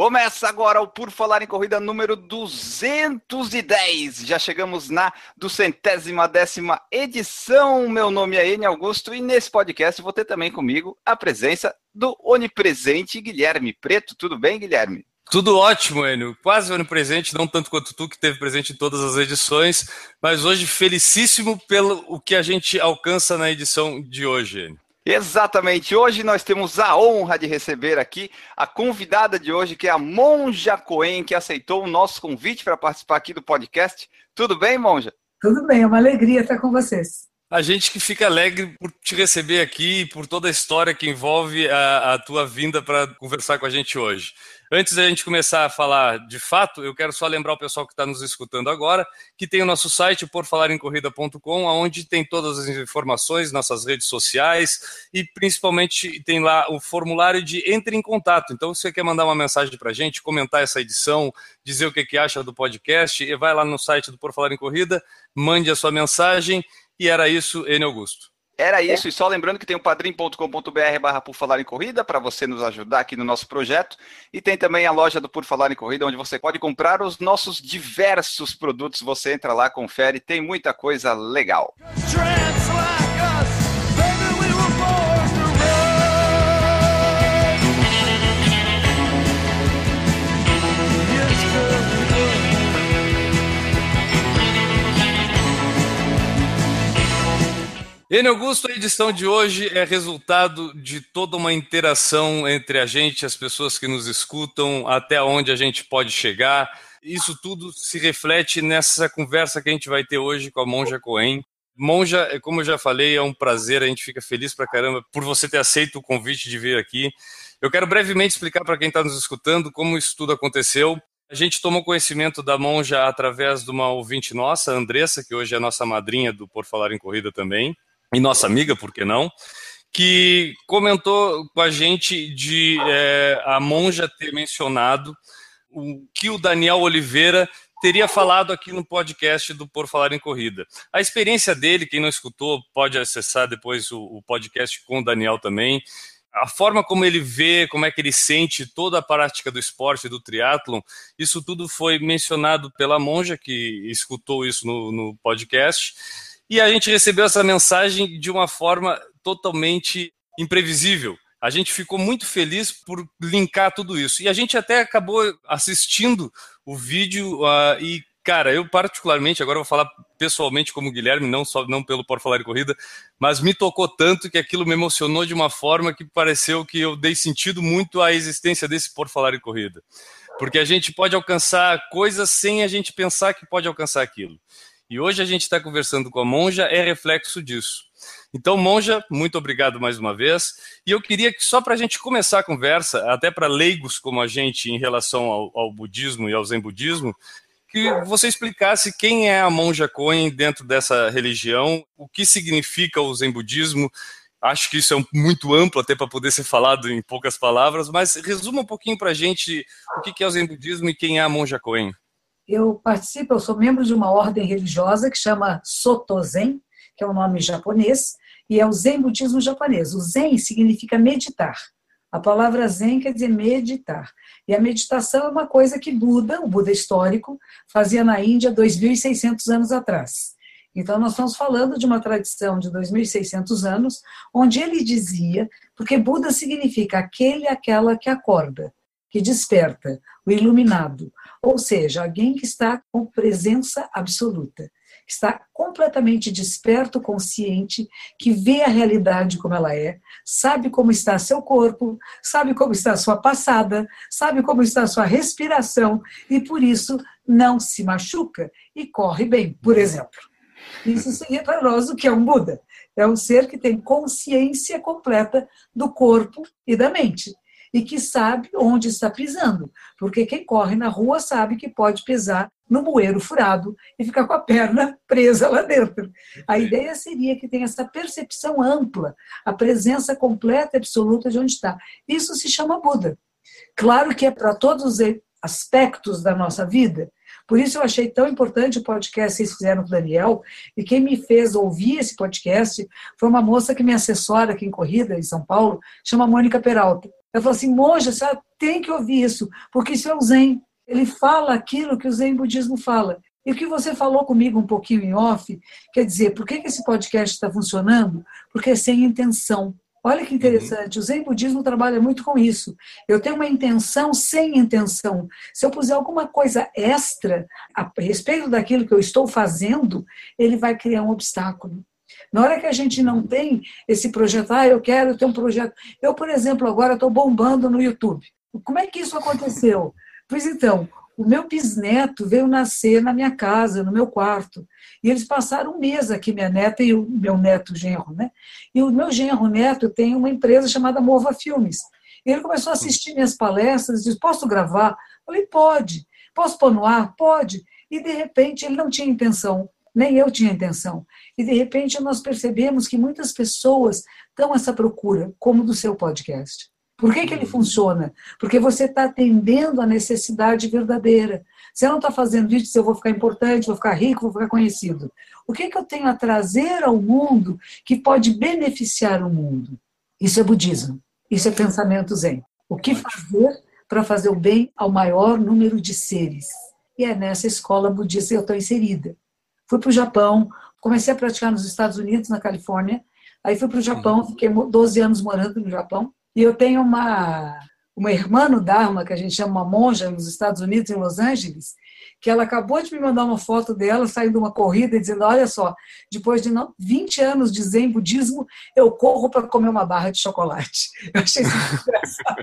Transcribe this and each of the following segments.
Começa agora o Por Falar em Corrida número 210. Já chegamos na duzentésima décima edição. Meu nome é Eni Augusto e nesse podcast vou ter também comigo a presença do onipresente Guilherme Preto. Tudo bem, Guilherme? Tudo ótimo, Enio. Quase onipresente, não tanto quanto tu, que teve presente em todas as edições, mas hoje felicíssimo pelo o que a gente alcança na edição de hoje, Enio. Exatamente. Hoje nós temos a honra de receber aqui a convidada de hoje, que é a Monja Coen, que aceitou o nosso convite para participar aqui do podcast. Tudo bem, Monja? Tudo bem, é uma alegria estar com vocês. A gente que fica alegre por te receber aqui, por toda a história que envolve a, a tua vinda para conversar com a gente hoje. Antes da gente começar a falar de fato, eu quero só lembrar o pessoal que está nos escutando agora que tem o nosso site porfalarencorrida.com, onde tem todas as informações, nossas redes sociais e principalmente tem lá o formulário de entre em contato. Então, se você quer mandar uma mensagem para a gente, comentar essa edição, dizer o que, que acha do podcast, vai lá no site do Por Falar em Corrida, mande a sua mensagem e era isso, N. Augusto. Era isso, e só lembrando que tem o padrim.com.br barra Por Falar em Corrida para você nos ajudar aqui no nosso projeto. E tem também a loja do Por Falar em Corrida, onde você pode comprar os nossos diversos produtos. Você entra lá, confere, tem muita coisa legal. Ene Augusto, a edição de hoje é resultado de toda uma interação entre a gente, as pessoas que nos escutam, até onde a gente pode chegar. Isso tudo se reflete nessa conversa que a gente vai ter hoje com a Monja Coen. Monja, como eu já falei, é um prazer, a gente fica feliz pra caramba por você ter aceito o convite de vir aqui. Eu quero brevemente explicar para quem está nos escutando como isso tudo aconteceu. A gente tomou conhecimento da Monja através de uma ouvinte nossa, Andressa, que hoje é nossa madrinha do Por Falar em Corrida também e nossa amiga, por que não, que comentou com a gente de é, a monja ter mencionado o que o Daniel Oliveira teria falado aqui no podcast do Por Falar em Corrida. A experiência dele, quem não escutou, pode acessar depois o, o podcast com o Daniel também. A forma como ele vê, como é que ele sente toda a prática do esporte, do triatlon, isso tudo foi mencionado pela monja que escutou isso no, no podcast e a gente recebeu essa mensagem de uma forma totalmente imprevisível. A gente ficou muito feliz por linkar tudo isso. E a gente até acabou assistindo o vídeo uh, e, cara, eu particularmente, agora vou falar pessoalmente como Guilherme, não só não pelo Por Falar em Corrida, mas me tocou tanto que aquilo me emocionou de uma forma que pareceu que eu dei sentido muito à existência desse Por Falar em Corrida. Porque a gente pode alcançar coisas sem a gente pensar que pode alcançar aquilo. E hoje a gente está conversando com a Monja, é reflexo disso. Então, Monja, muito obrigado mais uma vez. E eu queria que, só para a gente começar a conversa, até para leigos como a gente em relação ao, ao, budismo e ao zen budismo, que você explicasse quem é a Monja Coen dentro dessa religião, o que significa o zen budismo. Acho que isso é muito amplo até para poder ser falado em poucas palavras, mas resuma um pouquinho para a gente o que é o zen budismo e quem é a Monja Coen eu participo, eu sou membro de uma ordem religiosa que chama Sotozen, que é um nome japonês, e é o Zen budismo japonês. O Zen significa meditar. A palavra Zen quer dizer meditar. E a meditação é uma coisa que Buda, o Buda histórico, fazia na Índia 2.600 anos atrás. Então, nós estamos falando de uma tradição de 2.600 anos, onde ele dizia, porque Buda significa aquele, aquela que acorda, que desperta, o iluminado, ou seja, alguém que está com presença absoluta, está completamente desperto, consciente, que vê a realidade como ela é, sabe como está seu corpo, sabe como está sua passada, sabe como está sua respiração e por isso não se machuca e corre bem, por exemplo. Isso seria para nós o que é um Buda. É um ser que tem consciência completa do corpo e da mente. E que sabe onde está pisando. Porque quem corre na rua sabe que pode pisar no bueiro furado e ficar com a perna presa lá dentro. A ideia seria que tenha essa percepção ampla, a presença completa e absoluta de onde está. Isso se chama Buda. Claro que é para todos os aspectos da nossa vida. Por isso eu achei tão importante o podcast que vocês fizeram com o Daniel, e quem me fez ouvir esse podcast foi uma moça que me assessora aqui em Corrida, em São Paulo, chama Mônica Peralta. Ela falou assim, Monja, você tem que ouvir isso, porque isso é o Zen. Ele fala aquilo que o Zen budismo fala. E o que você falou comigo um pouquinho em off, quer dizer, por que esse podcast está funcionando? Porque é sem intenção. Olha que interessante, o Zen Budismo trabalha muito com isso. Eu tenho uma intenção sem intenção. Se eu puser alguma coisa extra a respeito daquilo que eu estou fazendo, ele vai criar um obstáculo. Na hora que a gente não tem esse projeto, ah, eu quero ter um projeto. Eu, por exemplo, agora estou bombando no YouTube. Como é que isso aconteceu? Pois então, o meu bisneto veio nascer na minha casa, no meu quarto. E eles passaram um mês aqui, minha neta e o meu neto genro, né? E o meu genro neto tem uma empresa chamada Mova Filmes. Ele começou a assistir minhas palestras, disse, posso gravar? Eu falei, pode. Posso pôr no ar? Pode. E, de repente, ele não tinha intenção, nem eu tinha intenção. E, de repente, nós percebemos que muitas pessoas estão essa procura, como do seu podcast. Por que, que ele funciona? Porque você está atendendo a necessidade verdadeira. Você não está fazendo isso eu vou ficar importante, vou ficar rico, vou ficar conhecido. O que, que eu tenho a trazer ao mundo que pode beneficiar o mundo? Isso é budismo. Isso é pensamento zen. O que fazer para fazer o bem ao maior número de seres? E é nessa escola budista que eu estou inserida. Fui para o Japão, comecei a praticar nos Estados Unidos, na Califórnia. Aí fui para o Japão, fiquei 12 anos morando no Japão. E eu tenho uma, uma irmã no Dharma, que a gente chama uma monja nos Estados Unidos, em Los Angeles, que ela acabou de me mandar uma foto dela saindo de uma corrida e dizendo: Olha só, depois de 20 anos de Zen budismo, eu corro para comer uma barra de chocolate. Eu achei isso engraçado,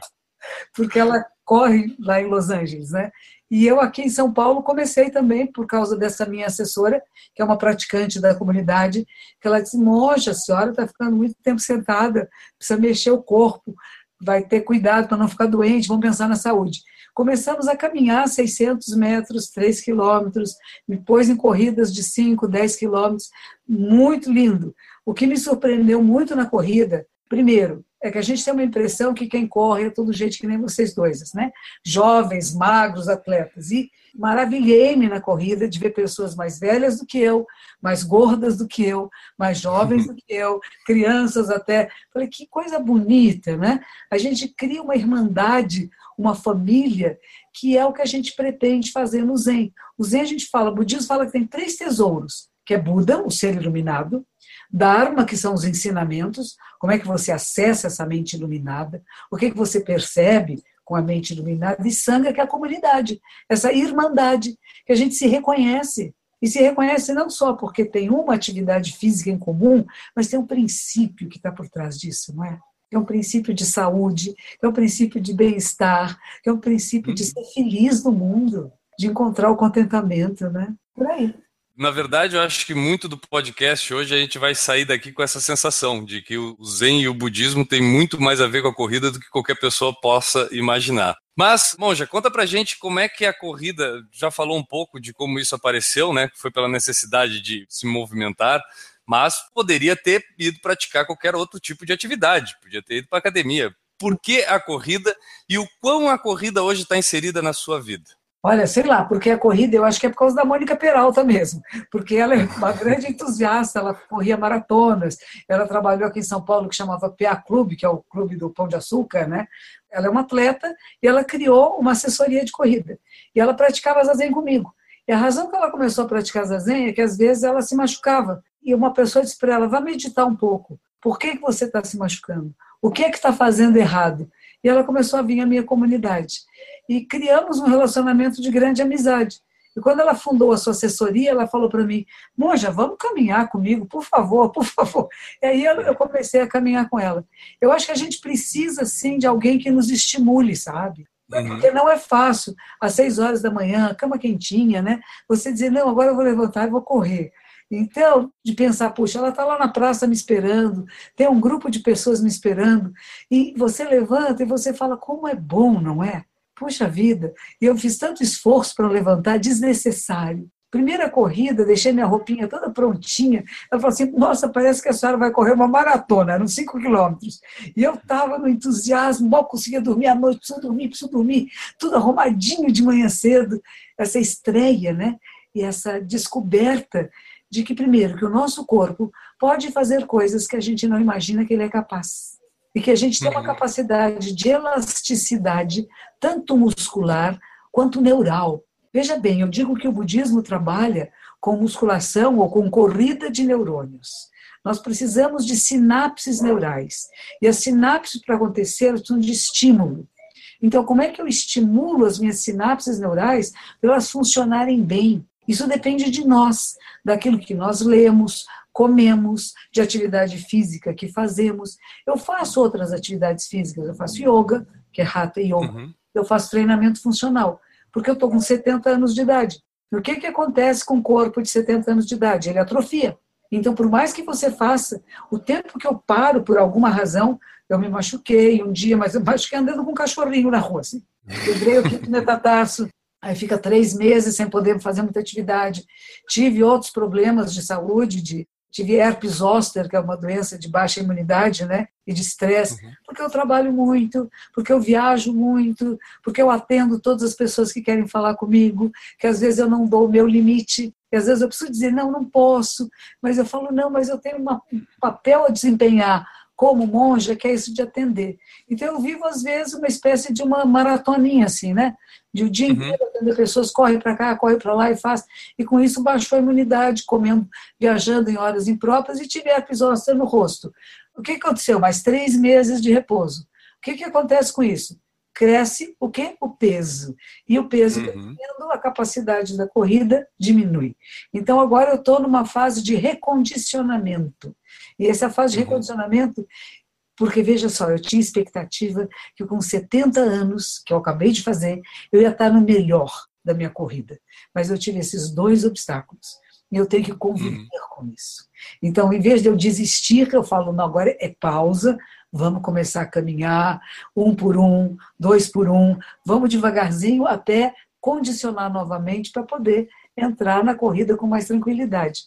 porque ela corre lá em Los Angeles, né? E eu aqui em São Paulo comecei também por causa dessa minha assessora, que é uma praticante da comunidade, que ela disse: Moxa, a senhora está ficando muito tempo sentada, precisa mexer o corpo, vai ter cuidado para não ficar doente, vamos pensar na saúde. Começamos a caminhar 600 metros, 3 quilômetros, depois em corridas de 5, 10 quilômetros, muito lindo. O que me surpreendeu muito na corrida, primeiro, é que a gente tem uma impressão que quem corre é todo gente que nem vocês dois, né? Jovens, magros, atletas. E maravilhei-me na corrida de ver pessoas mais velhas do que eu, mais gordas do que eu, mais jovens do que eu, crianças até. Falei, que coisa bonita, né? A gente cria uma irmandade, uma família, que é o que a gente pretende fazer no Zen. O Zen a gente fala, o budismo fala que tem três tesouros, que é Buda, o ser iluminado, Dharma, que são os ensinamentos, como é que você acessa essa mente iluminada, o que, que você percebe com a mente iluminada, e Sangha, que é a comunidade, essa irmandade, que a gente se reconhece. E se reconhece não só porque tem uma atividade física em comum, mas tem um princípio que está por trás disso, não é? é um princípio de saúde, é um princípio de bem-estar, é um princípio de ser feliz no mundo, de encontrar o contentamento, né? Por aí. Na verdade, eu acho que muito do podcast hoje a gente vai sair daqui com essa sensação de que o Zen e o budismo têm muito mais a ver com a corrida do que qualquer pessoa possa imaginar. Mas, Monja, conta pra gente como é que a corrida, já falou um pouco de como isso apareceu, né? Foi pela necessidade de se movimentar, mas poderia ter ido praticar qualquer outro tipo de atividade, podia ter ido para academia. Por que a corrida e o quão a corrida hoje está inserida na sua vida? Olha, sei lá, porque a corrida eu acho que é por causa da Mônica Peralta mesmo, porque ela é uma grande entusiasta, ela corria maratonas, ela trabalhou aqui em São Paulo que chamava PA Clube, que é o clube do Pão de Açúcar, né? Ela é uma atleta e ela criou uma assessoria de corrida. E ela praticava zazen comigo. E a razão que ela começou a praticar zazen é que às vezes ela se machucava. E uma pessoa disse para ela: vá meditar um pouco. Por que, que você está se machucando? O que é que está fazendo errado? E ela começou a vir à minha comunidade e criamos um relacionamento de grande amizade. E quando ela fundou a sua assessoria, ela falou para mim: Monja, vamos caminhar comigo, por favor, por favor. E aí eu comecei a caminhar com ela. Eu acho que a gente precisa, sim, de alguém que nos estimule, sabe? Uhum. Porque não é fácil, às seis horas da manhã, cama quentinha, né? Você dizer, não, agora eu vou levantar e vou correr. Então, de pensar, puxa, ela está lá na praça me esperando, tem um grupo de pessoas me esperando, e você levanta e você fala, como é bom, não é? Puxa vida, eu fiz tanto esforço para levantar, desnecessário. Primeira corrida, deixei minha roupinha toda prontinha. Ela falou assim: Nossa, parece que a senhora vai correr uma maratona, eram cinco quilômetros. E eu estava no entusiasmo, mal conseguia dormir à noite, preciso dormir, preciso dormir, tudo arrumadinho de manhã cedo. Essa estreia, né? E essa descoberta de que, primeiro, que o nosso corpo pode fazer coisas que a gente não imagina que ele é capaz. E que a gente tem uma uhum. capacidade de elasticidade, tanto muscular quanto neural Veja bem, eu digo que o budismo trabalha com musculação ou com corrida de neurônios. Nós precisamos de sinapses neurais. E as sinapses, para acontecer, são de estímulo. Então, como é que eu estimulo as minhas sinapses neurais para elas funcionarem bem? Isso depende de nós, daquilo que nós lemos, comemos, de atividade física que fazemos. Eu faço outras atividades físicas, eu faço yoga, que é Hatha Yoga, uhum. eu faço treinamento funcional porque eu estou com 70 anos de idade. E o que, que acontece com o corpo de 70 anos de idade? Ele atrofia. Então, por mais que você faça, o tempo que eu paro por alguma razão, eu me machuquei um dia, mas eu machuquei andando com um cachorrinho na rua, assim. Quebrei o quinto metatarso, aí fica três meses sem poder fazer muita atividade. Tive outros problemas de saúde, de tive herpes zoster, que é uma doença de baixa imunidade, né, e de estresse, uhum. porque eu trabalho muito, porque eu viajo muito, porque eu atendo todas as pessoas que querem falar comigo, que às vezes eu não dou o meu limite, que às vezes eu preciso dizer, não, não posso, mas eu falo, não, mas eu tenho uma, um papel a desempenhar, como monja, que é isso de atender. Então eu vivo, às vezes, uma espécie de uma maratoninha, assim, né? De o dia uhum. inteiro atender pessoas, corre para cá, corre para lá e faz. E com isso baixou a imunidade, comendo, viajando em horas impróprias e tive herpes zoster no rosto. O que aconteceu? Mais três meses de repouso. O que, que acontece com isso? Cresce o quê? O peso. E o peso uhum. crescendo, a capacidade da corrida diminui. Então agora eu estou numa fase de recondicionamento. E essa fase de uhum. recondicionamento, porque veja só, eu tinha expectativa que com 70 anos, que eu acabei de fazer, eu ia estar no melhor da minha corrida. Mas eu tive esses dois obstáculos. E eu tenho que conviver uhum. com isso. Então, em vez de eu desistir, eu falo, não, agora é pausa, vamos começar a caminhar, um por um, dois por um, vamos devagarzinho até condicionar novamente para poder entrar na corrida com mais tranquilidade.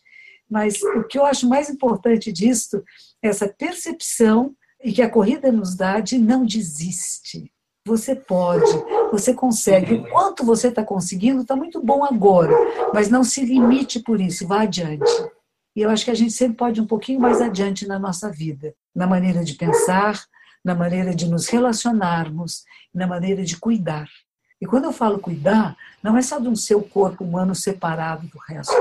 Mas o que eu acho mais importante disso é essa percepção e que a corrida nos dá de não desiste. Você pode, você consegue. O quanto você está conseguindo está muito bom agora, mas não se limite por isso, vá adiante. E eu acho que a gente sempre pode ir um pouquinho mais adiante na nossa vida, na maneira de pensar, na maneira de nos relacionarmos, na maneira de cuidar. E quando eu falo cuidar, não é só de um seu corpo humano separado do resto.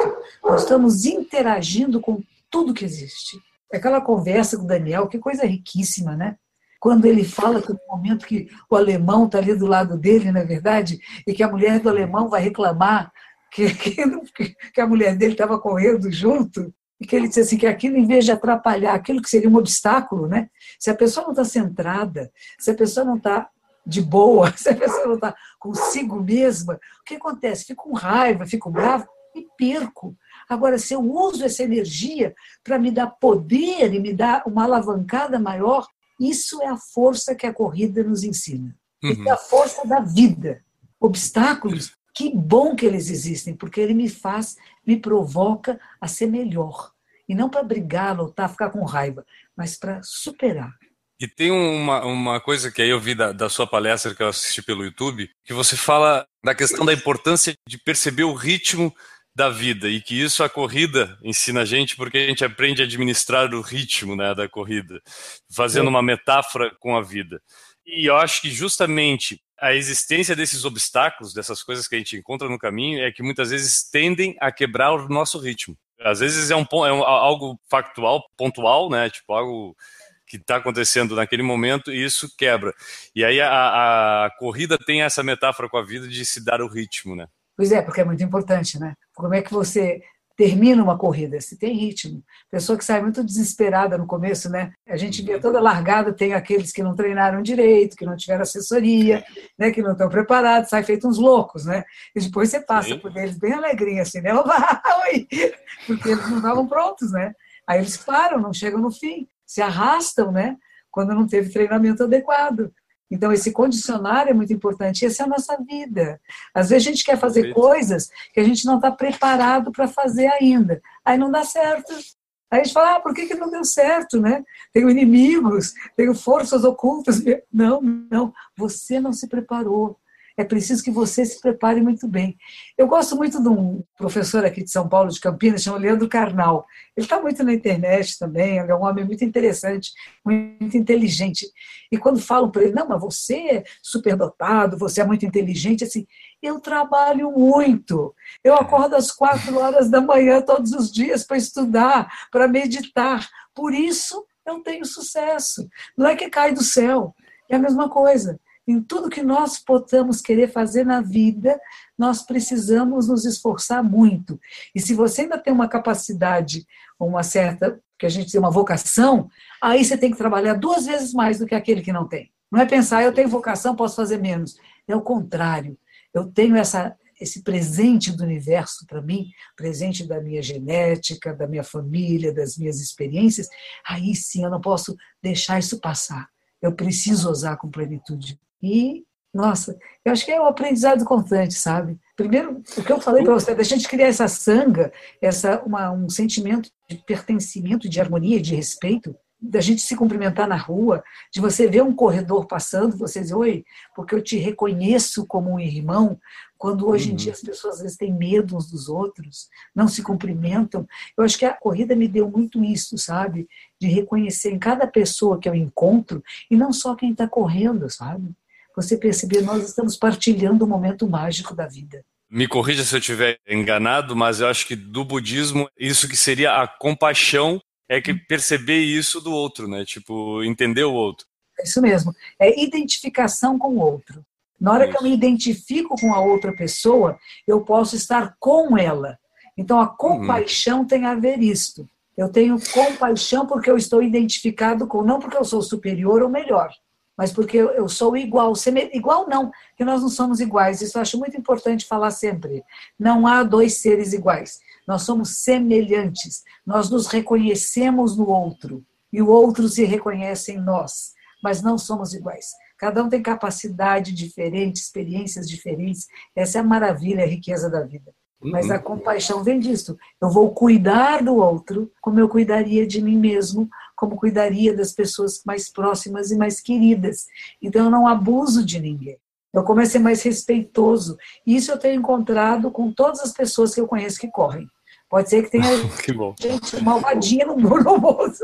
Nós estamos interagindo com tudo que existe. Aquela conversa com o Daniel, que coisa riquíssima, né? Quando ele fala que no momento que o alemão está ali do lado dele, não é verdade? E que a mulher do alemão vai reclamar que, que, que a mulher dele estava correndo junto, e que ele disse assim, que aquilo, em vez de atrapalhar aquilo que seria um obstáculo, né? Se a pessoa não está centrada, se a pessoa não está de boa, se a pessoa não está consigo mesma, o que acontece? Fico com raiva, fico bravo e perco. Agora, se eu uso essa energia para me dar poder e me dar uma alavancada maior, isso é a força que a corrida nos ensina. Uhum. Isso é a força da vida. Obstáculos, que bom que eles existem, porque ele me faz, me provoca a ser melhor. E não para brigar, lutar, ficar com raiva, mas para superar. E tem uma, uma coisa que aí eu vi da, da sua palestra que eu assisti pelo YouTube, que você fala da questão da importância de perceber o ritmo da vida e que isso a corrida ensina a gente porque a gente aprende a administrar o ritmo né, da corrida, fazendo uma metáfora com a vida. E eu acho que justamente a existência desses obstáculos, dessas coisas que a gente encontra no caminho, é que muitas vezes tendem a quebrar o nosso ritmo. Às vezes é, um, é um, algo factual, pontual, né? Tipo, algo que está acontecendo naquele momento e isso quebra. E aí a, a, corrida tem essa metáfora com a vida de se dar o ritmo, né? Pois é, porque é muito importante, né? Como é que você termina uma corrida, se tem ritmo. Pessoa que sai muito desesperada no começo, né? A gente vê toda largada, tem aqueles que não treinaram direito, que não tiveram assessoria, né? que não estão preparados, sai feito uns loucos, né? E depois você passa Sim. por eles bem alegrinho, assim, né? Oi! Porque eles não estavam prontos, né? Aí eles param, não chegam no fim, se arrastam, né? Quando não teve treinamento adequado. Então, esse condicionário é muito importante. Essa é a nossa vida. Às vezes a gente quer fazer coisas que a gente não está preparado para fazer ainda. Aí não dá certo. Aí a gente fala, ah, por que, que não deu certo, né? Tenho inimigos, tenho forças ocultas. Não, não, você não se preparou é preciso que você se prepare muito bem. Eu gosto muito de um professor aqui de São Paulo, de Campinas, chamado Leandro Carnal. Ele está muito na internet também, ele é um homem muito interessante, muito inteligente. E quando falam para ele, não, mas você é superdotado, você é muito inteligente, assim, eu trabalho muito. Eu acordo às quatro horas da manhã todos os dias para estudar, para meditar. Por isso eu tenho sucesso. Não é que cai do céu, é a mesma coisa. Em tudo que nós possamos querer fazer na vida, nós precisamos nos esforçar muito. E se você ainda tem uma capacidade, uma certa, que a gente tem uma vocação, aí você tem que trabalhar duas vezes mais do que aquele que não tem. Não é pensar, eu tenho vocação, posso fazer menos. É o contrário. Eu tenho essa, esse presente do universo para mim, presente da minha genética, da minha família, das minhas experiências, aí sim eu não posso deixar isso passar. Eu preciso usar com plenitude. E, nossa, eu acho que é um aprendizado constante, sabe? Primeiro, o que eu falei para você, da gente criar essa sanga, essa, uma, um sentimento de pertencimento, de harmonia, de respeito, da gente se cumprimentar na rua, de você ver um corredor passando, você dizer, oi, porque eu te reconheço como um irmão, quando hoje em uhum. dia as pessoas às vezes têm medo uns dos outros, não se cumprimentam. Eu acho que a corrida me deu muito isso, sabe? De reconhecer em cada pessoa que eu encontro, e não só quem está correndo, sabe? Você perceber, nós estamos partilhando um momento mágico da vida. Me corrija se eu estiver enganado, mas eu acho que do budismo, isso que seria a compaixão é que perceber isso do outro, né? Tipo, entender o outro. É isso mesmo. É identificação com o outro. Na hora isso. que eu me identifico com a outra pessoa, eu posso estar com ela. Então a compaixão uhum. tem a ver isto. Eu tenho compaixão porque eu estou identificado com, não porque eu sou superior ou melhor mas porque eu sou igual. Igual não, que nós não somos iguais. Isso eu acho muito importante falar sempre. Não há dois seres iguais. Nós somos semelhantes. Nós nos reconhecemos no outro e o outro se reconhece em nós, mas não somos iguais. Cada um tem capacidade diferente, experiências diferentes. Essa é a maravilha, a riqueza da vida. Mas a uhum. compaixão vem disso. Eu vou cuidar do outro como eu cuidaria de mim mesmo, como cuidaria das pessoas mais próximas e mais queridas. Então eu não abuso de ninguém. Eu começo a ser mais respeitoso. Isso eu tenho encontrado com todas as pessoas que eu conheço que correm. Pode ser que tenha que gente malvadinha no bolso.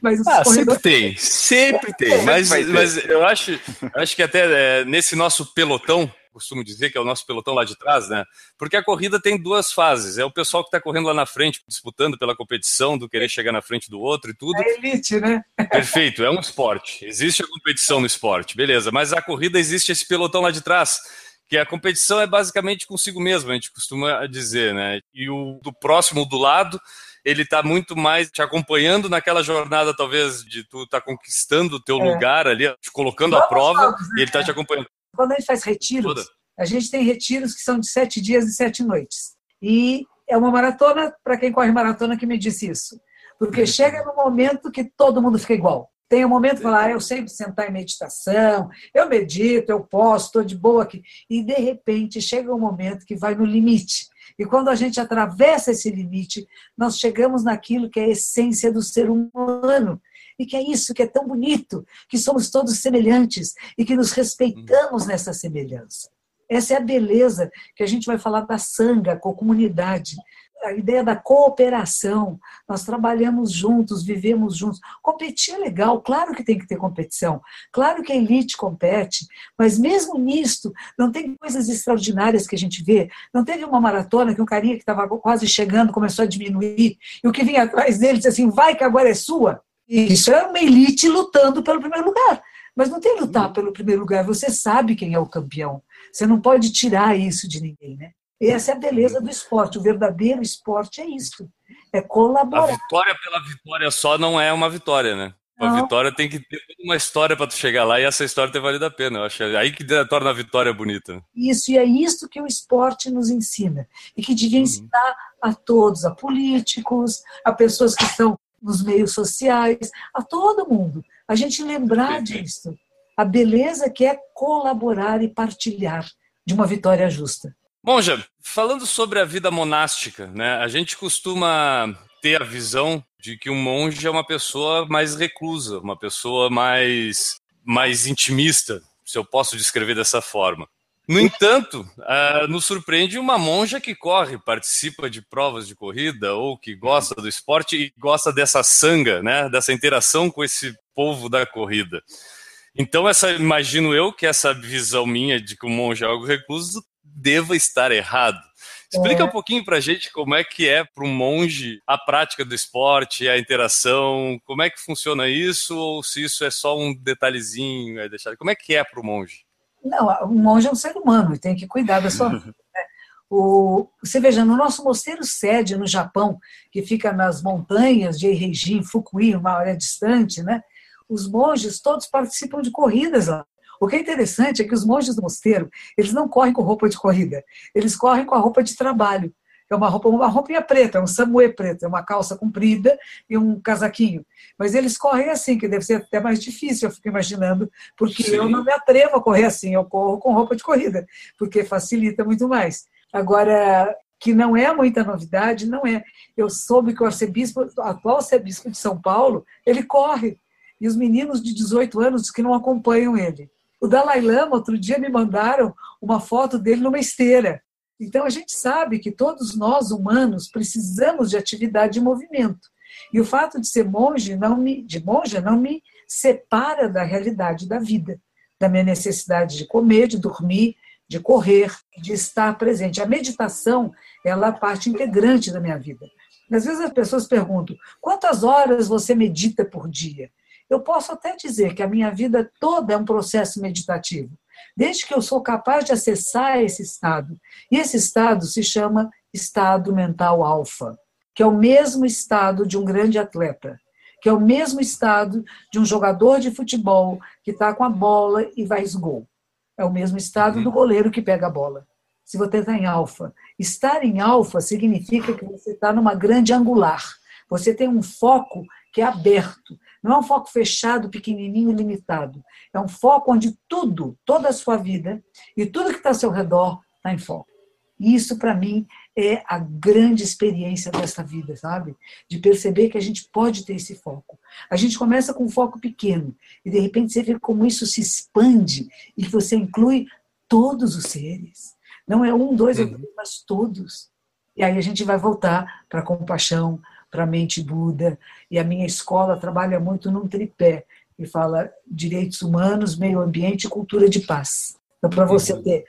Mas ah, sempre tem, sempre tem. Mas, mas eu acho, acho que até é, nesse nosso pelotão, costumo dizer, que é o nosso pelotão lá de trás, né? Porque a corrida tem duas fases. É o pessoal que está correndo lá na frente, disputando pela competição, do querer chegar na frente do outro e tudo. É elite, né? Perfeito, é um esporte. Existe a competição no esporte, beleza. Mas a corrida existe esse pelotão lá de trás que a competição é basicamente consigo mesmo, a gente costuma dizer, né? E o do próximo do lado, ele está muito mais te acompanhando naquela jornada, talvez, de tu estar tá conquistando o teu é. lugar ali, te colocando Vamos à prova, todos, né? e ele está te acompanhando. Quando a gente faz retiros, Toda. a gente tem retiros que são de sete dias e sete noites. E é uma maratona, para quem corre maratona, que me disse isso. Porque uhum. chega no momento que todo mundo fica igual. Tem um momento que fala, ah, eu sei sentar em meditação, eu medito, eu posso, estou de boa aqui. E, de repente, chega um momento que vai no limite. E quando a gente atravessa esse limite, nós chegamos naquilo que é a essência do ser humano, e que é isso que é tão bonito, que somos todos semelhantes e que nos respeitamos nessa semelhança. Essa é a beleza que a gente vai falar da sanga, com a comunidade. A ideia da cooperação, nós trabalhamos juntos, vivemos juntos. Competir é legal, claro que tem que ter competição, claro que a elite compete, mas mesmo nisto, não tem coisas extraordinárias que a gente vê. Não teve uma maratona que um carinha que estava quase chegando começou a diminuir, e o que vinha atrás dele disse assim: vai que agora é sua. Isso é uma elite lutando pelo primeiro lugar. Mas não tem lutar uhum. pelo primeiro lugar, você sabe quem é o campeão. Você não pode tirar isso de ninguém, né? Essa é a beleza do esporte. O verdadeiro esporte é isso. É colaborar. A vitória pela vitória só não é uma vitória, né? A Não. vitória tem que ter uma história para tu chegar lá e essa história ter valido a pena. Eu acho é aí que torna a vitória bonita. Isso, e é isso que o esporte nos ensina. E que devia ensinar a todos, a políticos, a pessoas que estão nos meios sociais, a todo mundo. A gente lembrar disso. A beleza que é colaborar e partilhar de uma vitória justa. Monja, falando sobre a vida monástica, né? A gente costuma ter a visão de que um monge é uma pessoa mais reclusa, uma pessoa mais, mais intimista, se eu posso descrever dessa forma. No entanto, ah, nos surpreende uma monja que corre, participa de provas de corrida ou que gosta do esporte e gosta dessa sanga, né, dessa interação com esse povo da corrida. Então, essa, imagino eu que essa visão minha de que o monge é algo recluso deva estar errado. Explica É. um pouquinho pra gente como é que é para um monge a prática do esporte, a interação, como é que funciona isso, ou se isso é só um detalhezinho, é deixado. Como é que é para o monge? Não, o monge é um ser humano e tem que cuidar da sua vida. né? O, você veja, no nosso mosteiro sede no Japão, que fica nas montanhas de Eihei-ji, Fukui, uma área distante, né? os monges todos participam de corridas lá. O que é interessante é que os monges do mosteiro, eles não correm com roupa de corrida, eles correm com a roupa de trabalho. É uma roupa, uma roupinha preta, é um samuê preto, é uma calça comprida e um casaquinho. Mas eles correm assim, que deve ser até mais difícil, eu fico imaginando, porque Sim. eu não me atrevo a correr assim, eu corro com roupa de corrida, porque facilita muito mais. Agora, que não é muita novidade, não é. Eu soube que o arcebispo, o atual arcebispo de São Paulo, ele corre. E os meninos de 18 anos que não acompanham ele. O Dalai Lama, outro dia, me mandaram uma foto dele numa esteira. Então, a gente sabe que todos nós, humanos, precisamos de atividade e movimento. E o fato de ser monge, não me, de monja, não me separa da realidade da vida, da minha necessidade de comer, de dormir, de correr, de estar presente. A meditação, ela é parte integrante da minha vida. Às vezes as pessoas perguntam: quantas horas você medita por dia? Eu posso até dizer que a minha vida toda é um processo meditativo, desde que eu sou capaz de acessar esse estado. E esse estado se chama estado mental alfa, que é o mesmo estado de um grande atleta, que é o mesmo estado de um jogador de futebol que está com a bola e faz gol. É o mesmo estado do goleiro que pega a bola. Se você está em alfa. Estar em alfa significa que você está numa grande angular. Você tem um foco que é aberto. Não é um foco fechado, pequenininho e limitado. É um foco onde tudo, toda a sua vida e tudo que está ao seu redor está em foco. E isso, para mim, é a grande experiência dessa vida, sabe? De perceber que a gente pode ter esse foco. A gente começa com um foco pequeno e, de repente, você vê como isso se expande e que você inclui todos os seres. Não é um, dois três, mas todos. E aí a gente vai voltar para a compaixão, para a mente Buda. E a minha escola trabalha muito num tripé, que fala direitos humanos, meio ambiente e cultura de paz. Então, para você ter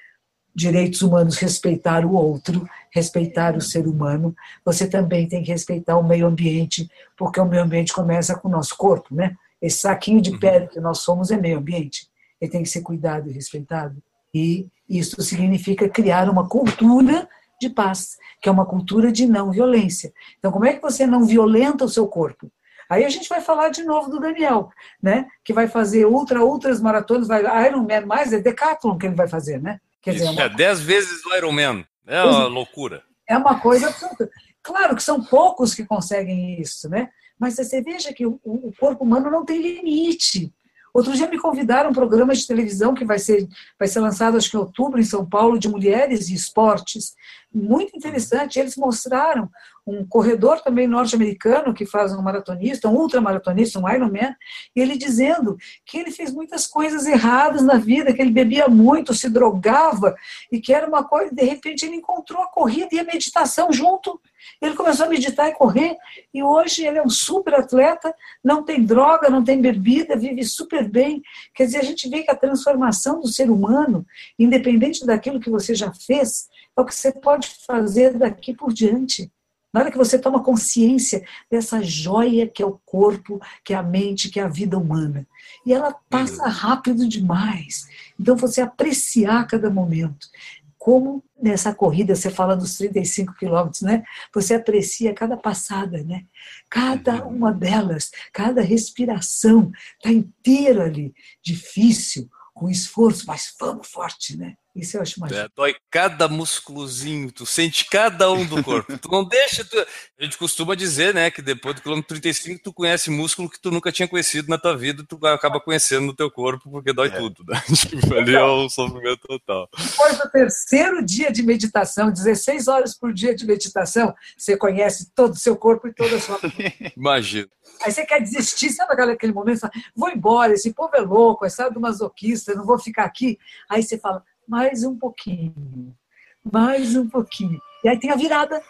direitos humanos, respeitar o outro, respeitar o ser humano, você também tem que respeitar o meio ambiente, porque o meio ambiente começa com o nosso corpo, né? Esse saquinho de pele que nós somos é meio ambiente. Ele tem que ser cuidado e respeitado. E isso significa criar uma cultura de paz, que é uma cultura de não violência. Então, como é que você não violenta o seu corpo? Aí a gente vai falar de novo do Daniel, né? Que vai fazer ultra, ultras maratonas, vai Ironman mais, é decathlon que ele vai fazer, né? Quer dizer, Isso, uma- é 10 vezes o Iron Man. É uma loucura. é uma coisa absoluta. Claro que são poucos que conseguem isso, né? Mas você veja que o, o corpo humano não tem limite. Outro dia me convidaram um programa de televisão que vai ser, vai ser lançado, acho que em outubro, em São Paulo, de mulheres e esportes. Muito interessante. Eles mostraram um corredor também norte-americano que faz um maratonista, um ultramaratonista, um Ironman, e ele dizendo que ele fez muitas coisas erradas na vida, que ele bebia muito, se drogava, e que era uma coisa, de repente ele encontrou a corrida e a meditação junto. Ele começou a meditar e correr, e hoje ele é um super atleta, não tem droga, não tem bebida, vive super bem. Quer dizer, a gente vê que a transformação do ser humano, independente daquilo que você já fez, é o que você pode fazer daqui por diante. Na hora que você toma consciência dessa joia que é o corpo, que é a mente, que é a vida humana. E ela passa rápido demais. Então, você apreciar cada momento. como nessa corrida, você fala dos 35 quilômetros, né? Você aprecia cada passada, né? Cada uma delas, cada respiração, está inteiro ali, difícil, com esforço, mas vamos forte, né? Isso eu acho mais. É, dói cada musculozinho, tu sente cada um do corpo. tu não deixa. Tu... A gente costuma dizer, né, que depois do quilômetro 35 tu conhece músculo que tu nunca tinha conhecido na tua vida, tu acaba conhecendo no teu corpo porque dói é. tudo. Né? Tipo, ali é um sofrimento total. Depois do terceiro dia de meditação, 16 horas por dia de meditação, você conhece todo o seu corpo e toda a sua. Imagina. Aí você quer desistir, sabe aquele momento? Você fala, vou embora, esse povo é louco, é sabe do masoquista, não vou ficar aqui. Aí você fala, mais um pouquinho, mais um pouquinho. E aí tem a virada.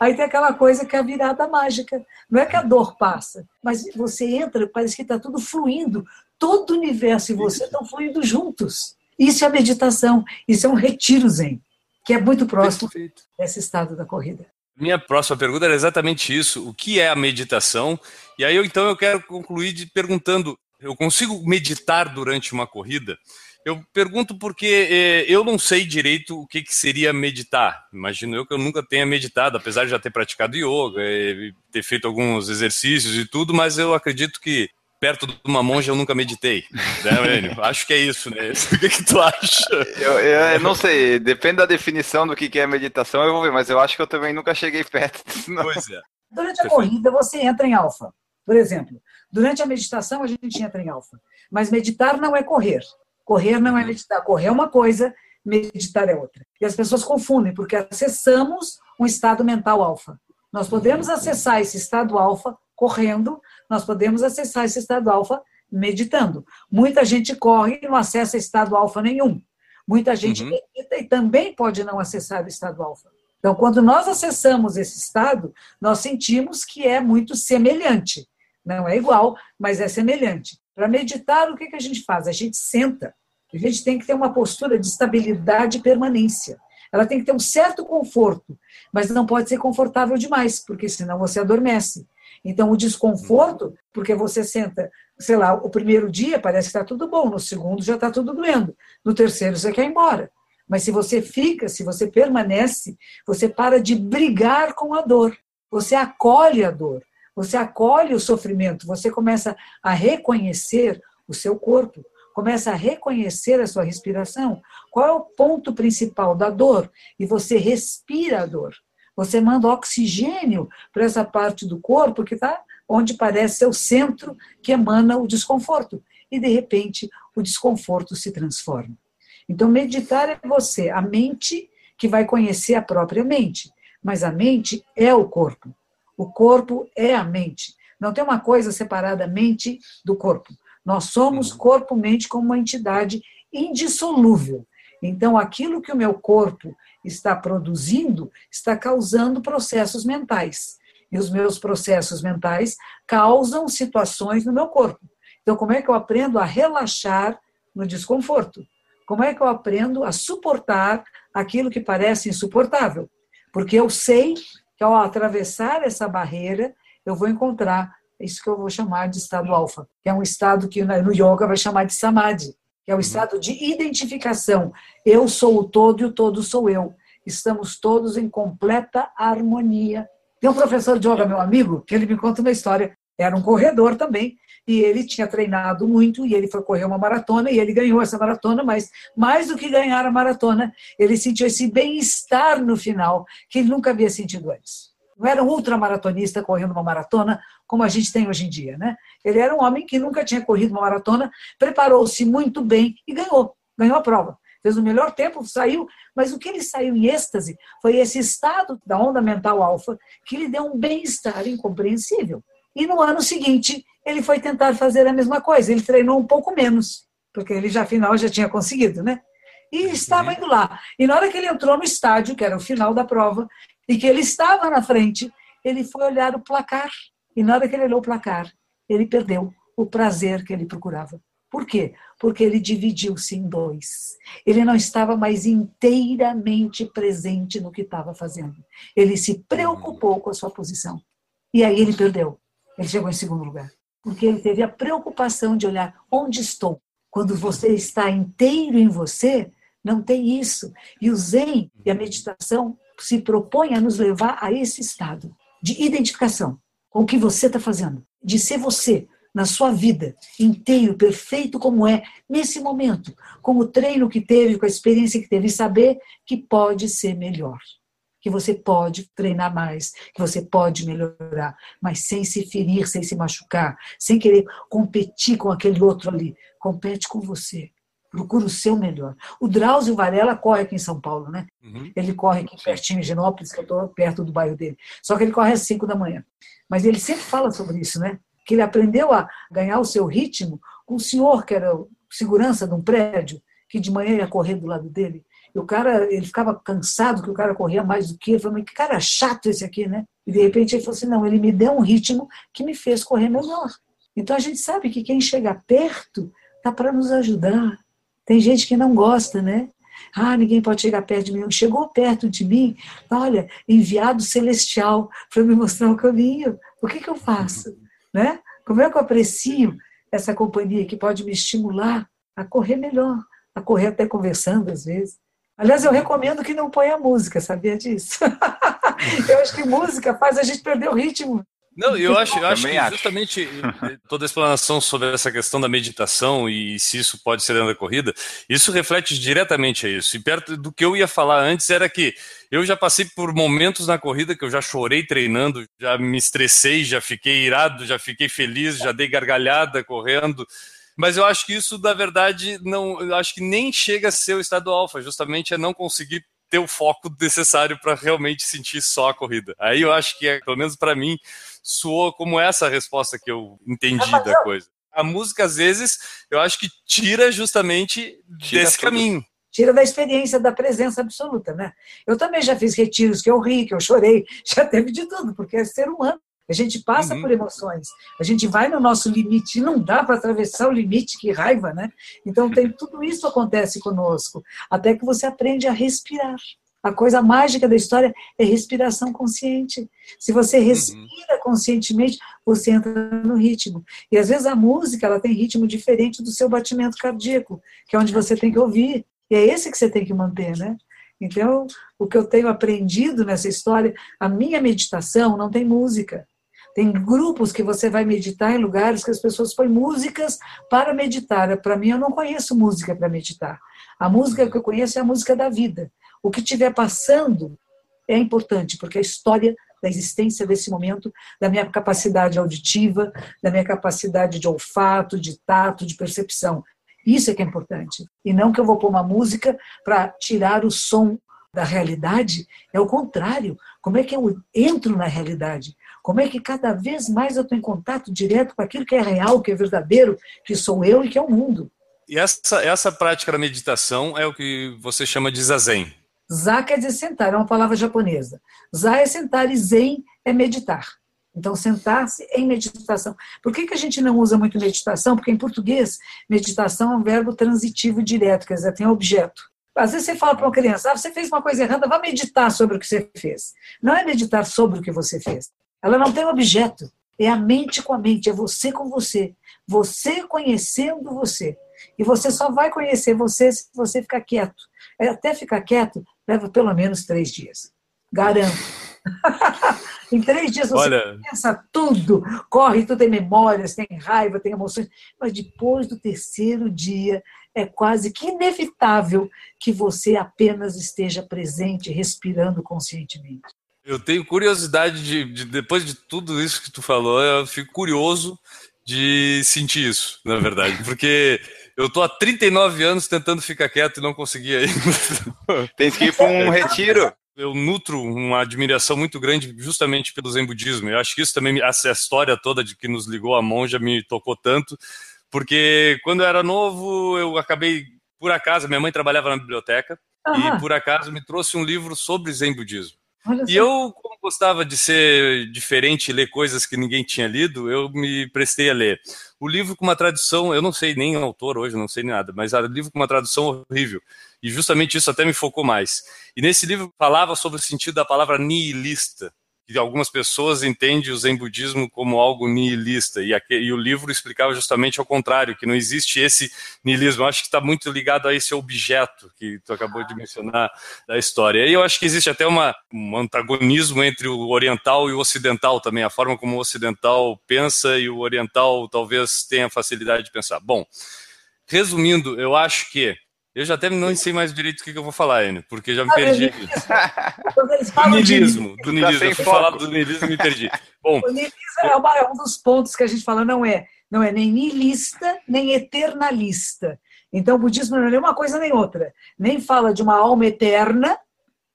Aí tem aquela coisa que é a virada mágica. Não é que a dor passa, mas você entra, parece que está tudo fluindo. Todo o universo e você estão fluindo juntos. Isso é a meditação, isso é um retiro zen, que é muito próximo Perfeito. desse estado da corrida. Minha próxima pergunta era exatamente isso. O que é a meditação? E aí, eu, então, eu quero concluir de perguntando: eu consigo meditar durante uma corrida? Eu pergunto porque eh, eu não sei direito o que, que, seria meditar. Imagino eu que eu nunca tenha meditado, apesar de já ter praticado yoga, e ter feito alguns exercícios e tudo, mas eu acredito que perto de uma monja eu nunca meditei. Né, Acho que é isso, né? O que, que tu acha? Eu, eu, não sei, depende da definição do que, que é meditação, eu vou ver, mas eu acho que eu também nunca cheguei perto disso. Não. Pois é. Durante a Perfeito. corrida, você entra em alfa. Por exemplo, durante a meditação, a gente entra em alfa. Mas meditar não é correr. Correr não é meditar. Correr é uma coisa, meditar é outra. E as pessoas confundem, porque acessamos um estado mental alfa. Nós podemos acessar esse estado alfa correndo, nós podemos acessar esse estado alfa meditando. Muita gente corre e não acessa estado alfa nenhum. Muita gente uhum. medita e também pode não acessar o estado alfa. Então, quando nós acessamos esse estado, nós sentimos que é muito semelhante. Não é igual, mas é semelhante. Para meditar, o que, que a gente faz? A gente senta. A gente tem que ter uma postura de estabilidade e permanência. Ela tem que ter um certo conforto, mas não pode ser confortável demais, porque senão você adormece. Então, o desconforto, porque você senta, sei lá, o primeiro dia parece que está tudo bom, no segundo já está tudo doendo, no terceiro você quer ir embora. Mas se você fica, se você permanece, você para de brigar com a dor, você acolhe a dor. Você acolhe o sofrimento, você começa a reconhecer o seu corpo, começa a reconhecer a sua respiração. Qual é o ponto principal da dor? E você respira a dor. Você manda oxigênio para essa parte do corpo que está onde parece ser o centro que emana o desconforto. E, de repente, o desconforto se transforma. Então, meditar é você, a mente que vai conhecer a própria mente. Mas a mente é o corpo. O corpo é a mente. Não tem uma coisa separada mente do corpo. Nós somos uhum. corpo-mente como uma entidade indissolúvel. Então, aquilo que o meu corpo está produzindo está causando processos mentais. E os meus processos mentais causam situações no meu corpo. Então, como é que eu aprendo a relaxar no desconforto? Como é que eu aprendo a suportar aquilo que parece insuportável? Porque eu sei então, ao atravessar essa barreira, eu vou encontrar isso que eu vou chamar de estado alfa, que é um estado que no yoga vai chamar de samadhi, que é o uhum. estado de identificação. Eu sou o todo e o todo sou eu. Estamos todos em completa harmonia. Tem um professor de yoga, meu amigo, que ele me conta uma história. Era um corredor também, e ele tinha treinado muito e ele foi correr uma maratona e ele ganhou essa maratona, mas mais do que ganhar a maratona, ele sentiu esse bem-estar no final que ele nunca havia sentido antes. Não era um ultramaratonista correndo uma maratona como a gente tem hoje em dia, né? Ele era um homem que nunca tinha corrido uma maratona, preparou-se muito bem e ganhou, ganhou a prova. Fez o melhor tempo, saiu, mas o que ele saiu em êxtase foi esse estado da onda mental alfa que lhe deu um bem-estar incompreensível. E no ano seguinte, ele foi tentar fazer a mesma coisa. Ele treinou um pouco menos, porque ele já, afinal, já tinha conseguido, né? E estava indo lá. E na hora que ele entrou no estádio, que era o final da prova, e que ele estava na frente, ele foi olhar o placar. E na hora que ele olhou o placar, ele perdeu o prazer que ele procurava. Por quê? Porque ele dividiu-se em dois. Ele não estava mais inteiramente presente no que estava fazendo. Ele se preocupou com a sua posição. E aí ele perdeu. Ele chegou em segundo lugar porque ele teve a preocupação de olhar onde estou. Quando você está inteiro em você, Não tem isso. E o Zen e a meditação se propõem a nos levar a esse estado de identificação com o que você está fazendo, de ser você na sua vida inteiro, perfeito como é, nesse momento, com o treino que teve, com a experiência que teve, e saber que pode ser melhor que você pode treinar mais, que você pode melhorar, mas sem se ferir, sem se machucar, sem querer competir com aquele outro ali. Compete com você. Procura o seu melhor. O Drauzio Varela corre aqui em São Paulo, né? Uhum. Ele corre aqui pertinho em Genópolis, que eu estou perto do bairro dele. Só que ele corre às 5 da manhã. Mas ele sempre fala sobre isso, né? Que ele aprendeu a ganhar o seu ritmo com o senhor, que era segurança de um prédio, que de manhã ia correr do lado dele. E o cara, ele ficava cansado que o cara corria mais do que ele. Falei, mas que cara chato esse aqui, né? E de repente ele falou assim: não, ele me deu um ritmo que me fez correr melhor. Então a gente sabe que quem chega perto tá para nos ajudar. Tem gente que não gosta, né? Ah, ninguém pode chegar perto de mim. Chegou perto de mim, olha, enviado celestial para me mostrar o caminho. O que, que eu faço? Né? Como é que eu aprecio essa companhia que pode me estimular a correr melhor, a correr até conversando às vezes? Aliás, eu recomendo que não ponha música, sabia disso? eu acho que música faz a gente perder o ritmo. Não, eu acho, eu acho que justamente toda a explanação sobre essa questão da meditação e se isso pode ser dentro da corrida, isso reflete diretamente a isso. E perto do que eu ia falar antes era que eu já passei por momentos na corrida que eu já chorei treinando, já me estressei, já fiquei irado, já fiquei feliz, já dei gargalhada correndo. Mas eu acho que isso, na verdade, não. Eu acho que nem chega a ser o estado alfa, justamente é não conseguir ter o foco necessário para realmente sentir só a corrida. Aí eu acho que, pelo menos para mim, soou como essa a resposta que eu entendi da coisa. A música, às vezes, eu acho que tira justamente tira desse tudo. caminho tira da experiência da presença absoluta, né? Eu também já fiz retiros que eu ri, que eu chorei, já teve de tudo, porque é ser humano. A gente passa uhum. por emoções, a gente vai no nosso limite, e não dá para atravessar o limite, que raiva, né? Então tem tudo isso acontece conosco, até que você aprende a respirar. A coisa mágica da história é respiração consciente. Se você uhum. respira conscientemente, você entra no ritmo. E às vezes a música ela tem ritmo diferente do seu batimento cardíaco, que é onde você tem que ouvir. E é esse que você tem que manter, né? Então, o que eu tenho aprendido nessa história, a minha meditação não tem música. Tem grupos que você vai meditar em lugares que as pessoas põem músicas para meditar. Para mim, eu não conheço música para meditar. A música que eu conheço é a música da vida. O que estiver passando é importante, porque a história da existência desse momento, da minha capacidade auditiva, da minha capacidade de olfato, de tato, de percepção. Isso é que é importante. E não que eu vou pôr uma música para tirar o som da realidade, é o contrário. Como é que eu entro na realidade? Como é que cada vez mais eu estou em contato direto com aquilo que é real, que é verdadeiro, que sou eu e que é o mundo. E essa, essa prática da meditação é o que você chama de zazen. Za quer dizer sentar, é uma palavra japonesa. Za é sentar e zen é meditar. Então, sentar-se em meditação. Por que, que a gente não usa muito meditação? Porque em português, meditação é um verbo transitivo direto, quer dizer, tem objeto. Às vezes você fala para uma criança, ah, você fez uma coisa errada, vá meditar sobre o que você fez. Não é meditar sobre o que você fez. Ela não tem objeto. É a mente com a mente, é você com você. Você conhecendo você. E você só vai conhecer você se você ficar quieto. É, até ficar quieto leva pelo menos três dias. Garanto. em três dias você Olha... pensa tudo, corre, tudo tem memórias, tem raiva, tem emoções. Mas depois do terceiro dia, é quase que inevitável que você apenas esteja presente, respirando conscientemente. Eu tenho curiosidade de, de, depois de tudo isso que tu falou, eu fico curioso de sentir isso, na verdade, porque eu tô há 39 anos tentando ficar quieto e não consegui ainda. Tem que ir para um retiro. Eu nutro uma admiração muito grande justamente pelo Zen budismo. Eu acho que isso também, essa história toda de que nos ligou a monja me tocou tanto, porque quando eu era novo, eu acabei, por acaso, minha mãe trabalhava na biblioteca, e por acaso me trouxe um livro sobre Zen budismo. E eu, como gostava de ser diferente e ler coisas que ninguém tinha lido, eu me prestei a ler. O livro com uma tradução, eu não sei nem o autor hoje, não sei nada, mas o livro com uma tradução horrível. E justamente isso até me focou mais. E nesse livro falava sobre o sentido da palavra nihilista. Que algumas pessoas entendem o Zen budismo como algo nihilista, e, aqui, e, o livro explicava justamente ao contrário, que não existe esse nihilismo. Eu acho que está muito ligado a esse objeto que tu acabou de mencionar da história. E eu acho que existe até uma, um antagonismo entre o oriental e o ocidental também, a forma como o ocidental pensa e o oriental talvez tenha facilidade de pensar. Bom, resumindo, eu acho que eu já até não sei mais direito o que, eu vou falar, Enio, porque já me perdi. do niilismo, do niilismo. Tá eu fui falar do niilismo e me perdi. Bom, o niilismo é, uma, é um dos pontos que a gente fala, não é, não é nem niilista, nem eternalista. Então, o budismo não é nem uma coisa nem outra. Nem fala de uma alma eterna,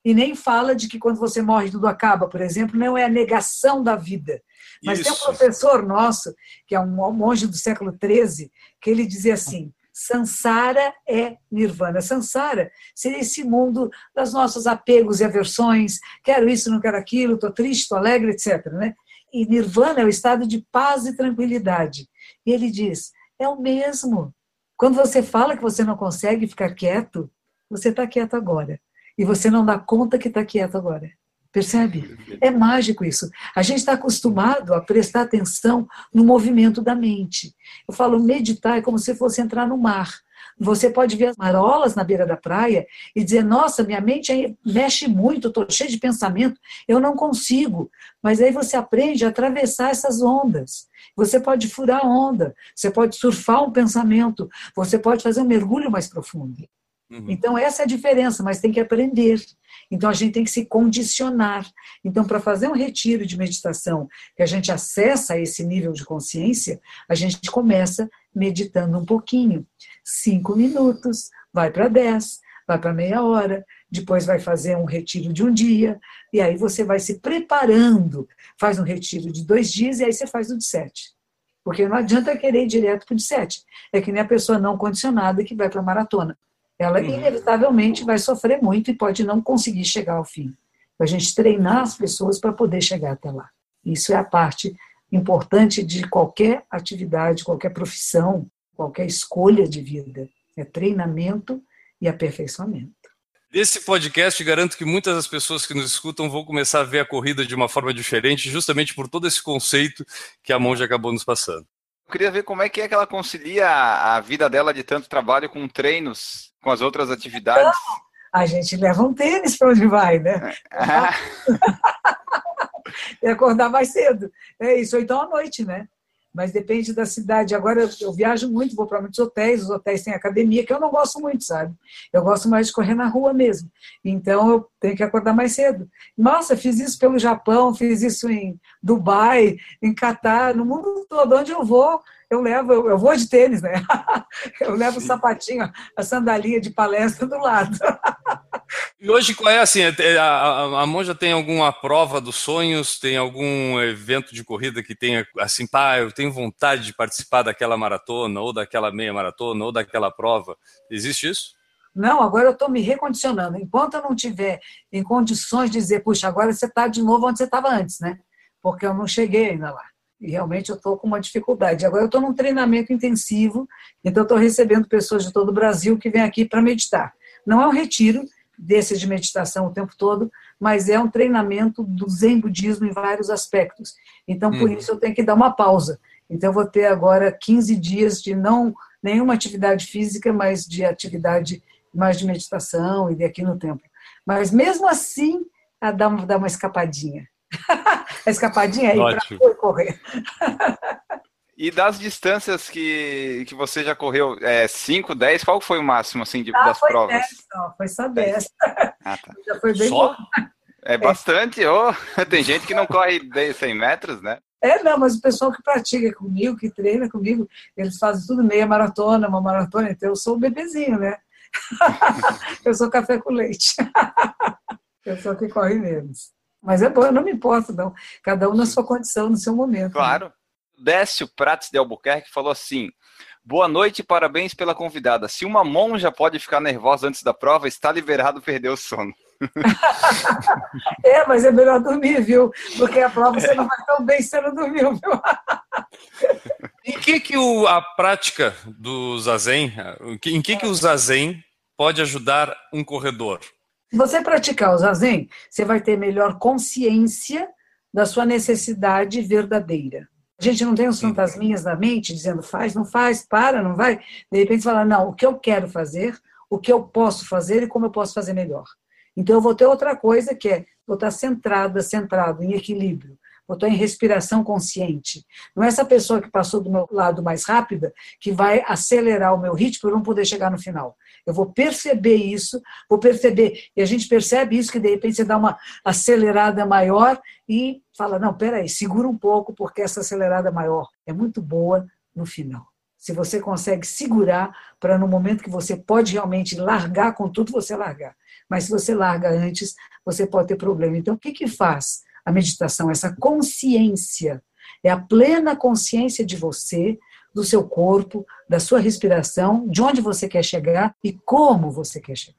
e nem fala de que quando você morre tudo acaba, por exemplo, não é a negação da vida. Mas Isso. tem um professor nosso, que é um monge do século XIII, que ele dizia assim: Sansara é nirvana. Sansara seria esse mundo das nossos apegos e aversões, quero isso, não quero aquilo, estou triste, estou alegre, etc. Né? E nirvana é o estado de paz e tranquilidade. E ele diz: é o mesmo. Quando você fala que você não consegue ficar quieto, você está quieto agora. E você não dá conta que está quieto agora. Percebe? É mágico isso. A gente está acostumado a prestar atenção no movimento da mente. Eu falo, meditar é como se fosse entrar no mar. Você pode ver as marolas na beira da praia e dizer: Nossa, minha mente mexe muito, estou cheio de pensamento, eu não consigo. Mas aí você aprende a atravessar essas ondas. Você pode furar a onda, você pode surfar um pensamento, você pode fazer um mergulho mais profundo. Uhum. Então, essa é a diferença, mas tem que aprender. Então, a gente tem que se condicionar. Então, para fazer um retiro de meditação, que a gente acessa esse nível de consciência, a gente começa meditando um pouquinho. Cinco minutos, vai para dez, vai para meia hora, depois vai fazer um retiro de um dia, e aí você vai se preparando. Faz um retiro de dois dias e aí você faz o de sete. Porque não adianta querer ir direto para o de sete. É que nem a pessoa não condicionada que vai para a maratona ela uhum. inevitavelmente vai sofrer muito e pode não conseguir chegar ao fim. A gente treinar as pessoas para poder chegar até lá. Isso é a parte importante de qualquer atividade, qualquer profissão, qualquer escolha de vida. É treinamento e aperfeiçoamento. Nesse podcast, garanto que muitas das pessoas que nos escutam vão começar a ver a corrida de uma forma diferente, justamente por todo esse conceito que a Monja acabou nos passando. Eu queria ver como é que é que ela concilia a vida dela de tanto trabalho com treinos com as outras atividades? Então, a gente leva um tênis para onde vai, né? Ah. e acordar mais cedo. É isso, ou então à noite, né? Mas depende da cidade. Agora eu, eu viajo muito, vou para muitos hotéis, os hotéis têm academia, que eu não gosto muito, sabe? Eu gosto mais de correr na rua mesmo. Então eu tenho que acordar mais cedo. Nossa, fiz isso pelo Japão, fiz isso em Dubai, em Catar, no mundo todo. Onde eu vou, eu levo, eu, eu vou de tênis, né? Eu levo o sapatinho, a sandalinha de palestra do lado. E hoje qual é assim? É, a, a, a Monja tem alguma prova dos sonhos? Tem algum evento de corrida que tenha assim, pá, eu tenho vontade de participar daquela maratona, ou daquela meia maratona, ou daquela prova? Existe isso? Não, agora eu estou me recondicionando. Enquanto eu não tiver em condições de dizer, puxa, agora você está de novo onde você estava antes, né? Porque eu não cheguei ainda lá. E realmente eu estou com uma dificuldade. Agora eu estou num treinamento intensivo, então estou recebendo pessoas de todo o Brasil que vêm aqui para meditar. Não é um retiro desses de meditação o tempo todo, mas é um treinamento do Zen budismo em vários aspectos. Então, por uhum. isso, eu tenho que dar uma pausa. Então, eu vou ter agora 15 dias de não nenhuma atividade física, mas de atividade mais de meditação e de aqui no templo. Mas, mesmo assim, dá uma, dá uma escapadinha. a escapadinha aí para correr. E das distâncias que, que você já correu, 5, é, 10, qual foi o máximo assim, de, ah, das foi provas? 10 só, foi só 10. Ah, tá. Já foi bem só? Bom. É bastante, oh. tem gente que não corre 100 metros, né? É, não, mas o pessoal que pratica comigo, que treina comigo, eles fazem tudo meia maratona, uma maratona, então eu sou o bebezinho, né? eu sou café com leite. eu sou que corre menos. Mas é bom, eu não me importo, não. Cada um na sua condição, no seu momento. Né? Claro. Né? Décio Prates de Albuquerque falou assim: Boa noite e parabéns pela convidada. Se uma monja pode ficar nervosa antes da prova, está liberado perder o sono. é, mas é melhor dormir, viu? Porque a prova você não vai tão bem se você não dormiu, viu? em que, que o, a prática do zazen, em que, que o zazen pode ajudar um corredor? Se você praticar o zazen, você vai ter melhor consciência da sua necessidade verdadeira. A gente não tem os fantasminhas na mente dizendo faz, não faz, para, não vai. De repente fala, não, o que eu quero fazer, o que eu posso fazer e como eu posso fazer melhor. Então eu vou ter outra coisa que é, vou estar centrada, centrado, em equilíbrio. Vou estar em respiração consciente. Não é essa pessoa que passou do meu lado mais rápida que vai acelerar o meu ritmo para eu não poder chegar no final. Eu vou perceber isso, vou perceber, e a gente percebe isso que de repente você dá uma acelerada maior e fala: não, peraí, segura um pouco, porque essa acelerada maior é muito boa no final. Se você consegue segurar para no momento que você pode realmente largar com tudo, você largar. Mas se você larga antes, você pode ter problema. Então, o que, que faz a meditação? Essa consciência. É a plena consciência de você do seu corpo, da sua respiração, de onde você quer chegar e como você quer chegar.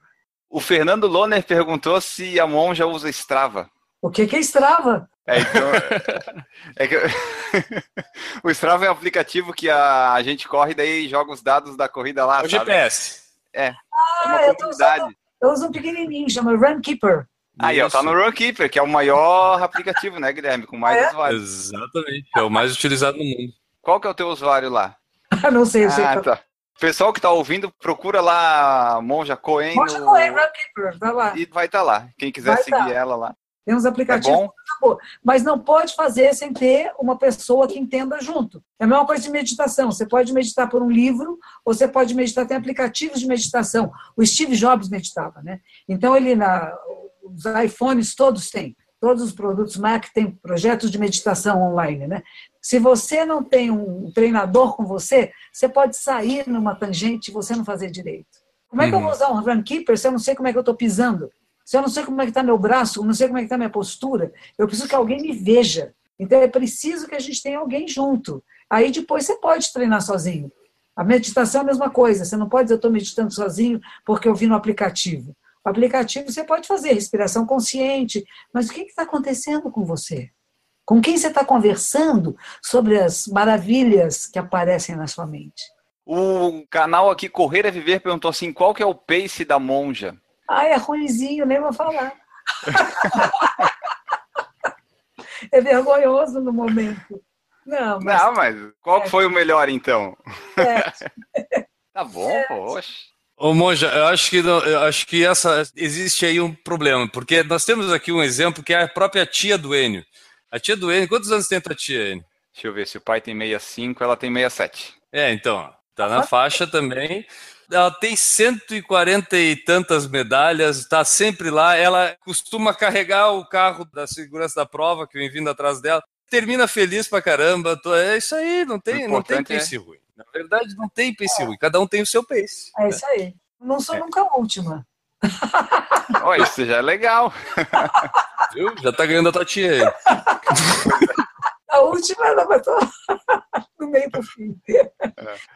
O Fernando Loner perguntou se a monja usa Strava. O que, é Strava? É, então, é que, o Strava é um aplicativo que a, a gente corre daí joga os dados da corrida lá. O GPS. É. Ah, é eu, usando, eu uso um pequenininho, chama Runkeeper. Aí, ó, tá no Runkeeper, que é o maior aplicativo, né, Guilherme? Com mais é? usuários. Exatamente, é o mais utilizado no mundo. Qual que é o teu usuário lá? não sei, eu sei. Ah, tá. Pessoal que está ouvindo, procura lá Monja Coen. Monja Coen, Runkeeper, tá lá. E vai estar tá lá. Quem quiser vai seguir tá. ela lá. Tem uns aplicativos. É mas não pode fazer sem ter uma pessoa que entenda junto. É a mesma coisa de meditação. Você pode meditar por um livro, ou você pode meditar, tem aplicativos de meditação. O Steve Jobs meditava, né? Então ele na os iPhones todos têm. Todos os produtos Mac têm projetos de meditação online, né? Se você não tem um treinador com você, você pode sair numa tangente e você não fazer direito. Como é que uhum. eu vou usar um runkeeper se eu não sei como é que eu estou pisando? Se eu não sei como é que está meu braço, não sei como é que está minha postura, eu preciso que alguém me veja. Então é preciso que a gente tenha alguém junto. Aí depois você pode treinar sozinho. A meditação é a mesma coisa. Você não pode dizer eu estou meditando sozinho porque eu vi no aplicativo. O aplicativo você pode fazer respiração consciente, mas o que está acontecendo com você? Com quem você está conversando sobre as maravilhas que aparecem na sua mente? O canal aqui Correr é Viver perguntou assim: qual que é o pace da monja? Ah, é ruimzinho, nem vou falar. é vergonhoso no momento. Não, mas, Não, mas qual é. foi o melhor então? É. tá bom, é. poxa. Ô Monja, eu acho que não, eu acho que essa existe aí um problema, porque nós temos aqui um exemplo que é a própria tia do Enio. A tia do Enio, quantos anos tem a tia, Enio? Deixa eu ver, se o pai tem 65, ela tem 67. É, então, tá na faixa também. Ela tem 140 e tantas medalhas, está sempre lá. Ela costuma carregar o carro da segurança da prova, que vem vindo atrás dela. Termina feliz pra caramba. É isso aí, não tem, não tem pace é... ruim. Na verdade, não tem pace é. ruim. Cada um tem o seu pace. É isso aí. Não sou é. nunca a última. Olha, isso já é legal. Viu? Já tá ganhando a tua tia aí. A última ela matou no meio do fim. É.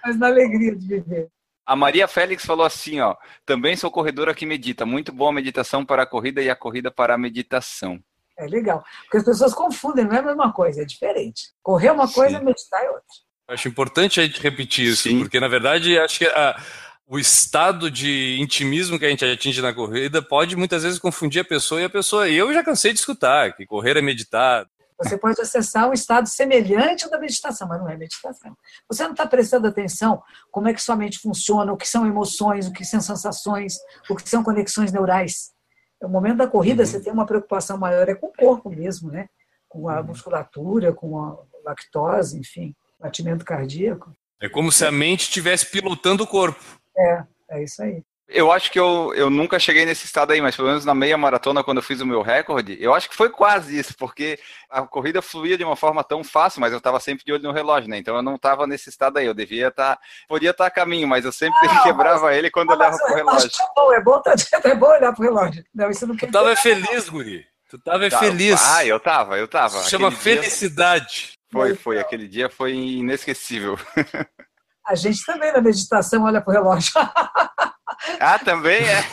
Mas na alegria de viver. A Maria Félix falou assim, ó, também sou corredora que medita, muito boa meditação para a corrida e a corrida para a meditação. É legal, porque as pessoas confundem, não é a mesma coisa, é diferente. Correr é uma coisa, Sim. meditar é outra. Acho importante a gente repetir isso, Sim. porque na verdade acho que a, o estado de intimismo que a gente atinge na corrida pode muitas vezes confundir a pessoa e a pessoa. E eu já cansei de escutar que correr é meditar. Você pode acessar um estado semelhante ao da meditação, mas não é meditação. Você não está prestando atenção como é que sua mente funciona, o que são emoções, o que são sensações, o que são conexões neurais. No momento da corrida, uhum. você tem uma preocupação maior é com o corpo mesmo, né? Com a uhum. musculatura, com a lactose, enfim, batimento cardíaco. É como se a mente estivesse pilotando o corpo. É, é isso aí. Eu acho que eu, eu nunca cheguei nesse estado aí, mas pelo menos na meia maratona, quando eu fiz o meu recorde, eu acho que foi quase isso, porque a corrida fluía de uma forma tão fácil, mas eu estava sempre de olho no relógio, né? Então eu não estava nesse estado aí. Eu devia estar. Tá, podia estar tá a caminho, mas eu sempre ah, quebrava mas, ele quando eu olhava pro relógio. É bom, é bom, tá, é bom olhar pro relógio. Não, isso não quer tu tava feliz, Guri. Tu tava tá, feliz. Ah, eu tava, eu tava. Isso chama felicidade. Foi, foi. Aquele dia foi inesquecível. A gente também na meditação olha pro relógio. Ah, também é.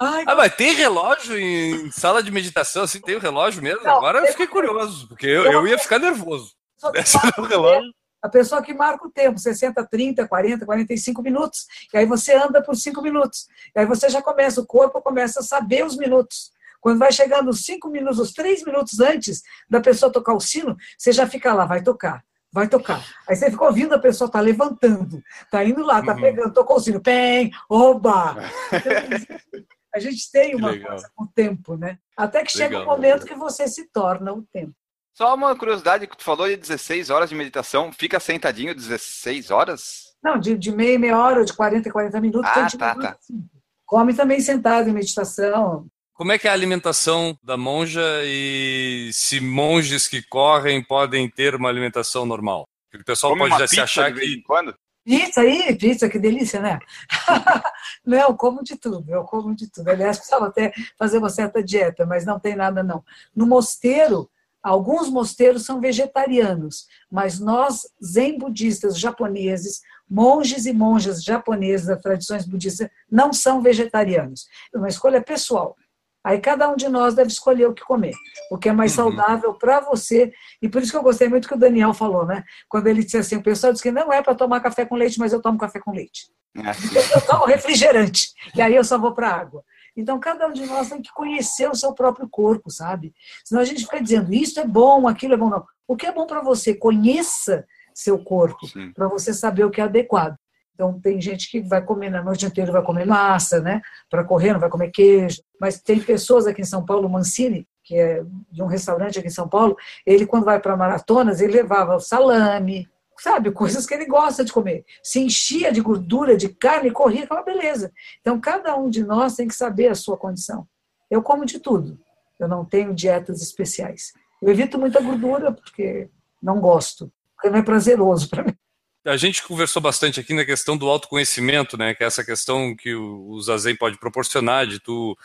Ai, ah, mas tem relógio em sala de meditação, assim, tem o relógio mesmo? Não, Agora eu fiquei curioso, porque eu, eu ia ficar nervoso. relógio. A pessoa que marca o tempo, 60, 30, 40, 45 minutos. E aí você anda por 5 minutos. E aí você já começa, o corpo começa a saber os minutos. Quando vai chegando os cinco minutos, os três minutos antes da pessoa tocar o sino, você já fica lá, vai tocar, vai tocar. Aí você fica ouvindo a pessoa tá levantando, tá indo lá, tá Uhum. pegando, tocou o sino, pem, oba! A gente tem uma legal. coisa com o tempo, né? Até que chega um Legal. momento que você se torna o tempo. Só uma curiosidade que tu falou de 16 horas de meditação. Fica sentadinho 16 horas? Não, de, de meia, meia hora, de 40, 40 minutos. Ah, tá, tá. assim. Come também sentado em meditação. Como é que é a alimentação da monja e se monges que correm podem ter uma alimentação normal? Porque o pessoal Come pode já se achar de que quando? Pizza aí, pizza, que delícia, né? não, eu como de tudo, eu como de tudo. Aliás, precisava até fazer uma certa dieta, mas não tem nada, não. No mosteiro, alguns mosteiros são vegetarianos, mas nós, zen budistas japoneses, monges e monjas japoneses das tradições budistas, não são vegetarianos. É uma escolha pessoal. Aí cada um de nós deve escolher o que comer, o que é mais Uhum. saudável para você. E por isso que eu gostei muito que o Daniel falou, né? Quando ele disse assim, o pessoal diz que não é para tomar café com leite, mas eu tomo café com leite. É. Eu tomo refrigerante, e aí eu só vou para água. Então, cada um de nós tem que conhecer o seu próprio corpo, sabe? Senão a gente fica dizendo, isso é bom, aquilo é bom, não. O que é bom para você? Conheça seu corpo, para você saber o que é adequado. Então, tem gente que vai comer na noite inteira, vai comer massa, né? Para correr, não vai comer queijo. Mas tem pessoas aqui em São Paulo, Mancini, que é de um restaurante aqui em São Paulo, ele, quando vai para maratonas, ele levava salame, sabe? Coisas que ele gosta de comer. Se enchia de gordura, de carne, corria, aquela beleza. Então, cada um de nós tem que saber a sua condição. Eu como de tudo. Eu não tenho dietas especiais. Eu evito muita gordura porque não gosto, porque não é prazeroso para mim. A gente conversou bastante aqui na questão do autoconhecimento, né? Que é essa questão que o, o Zazen pode proporcionar de tu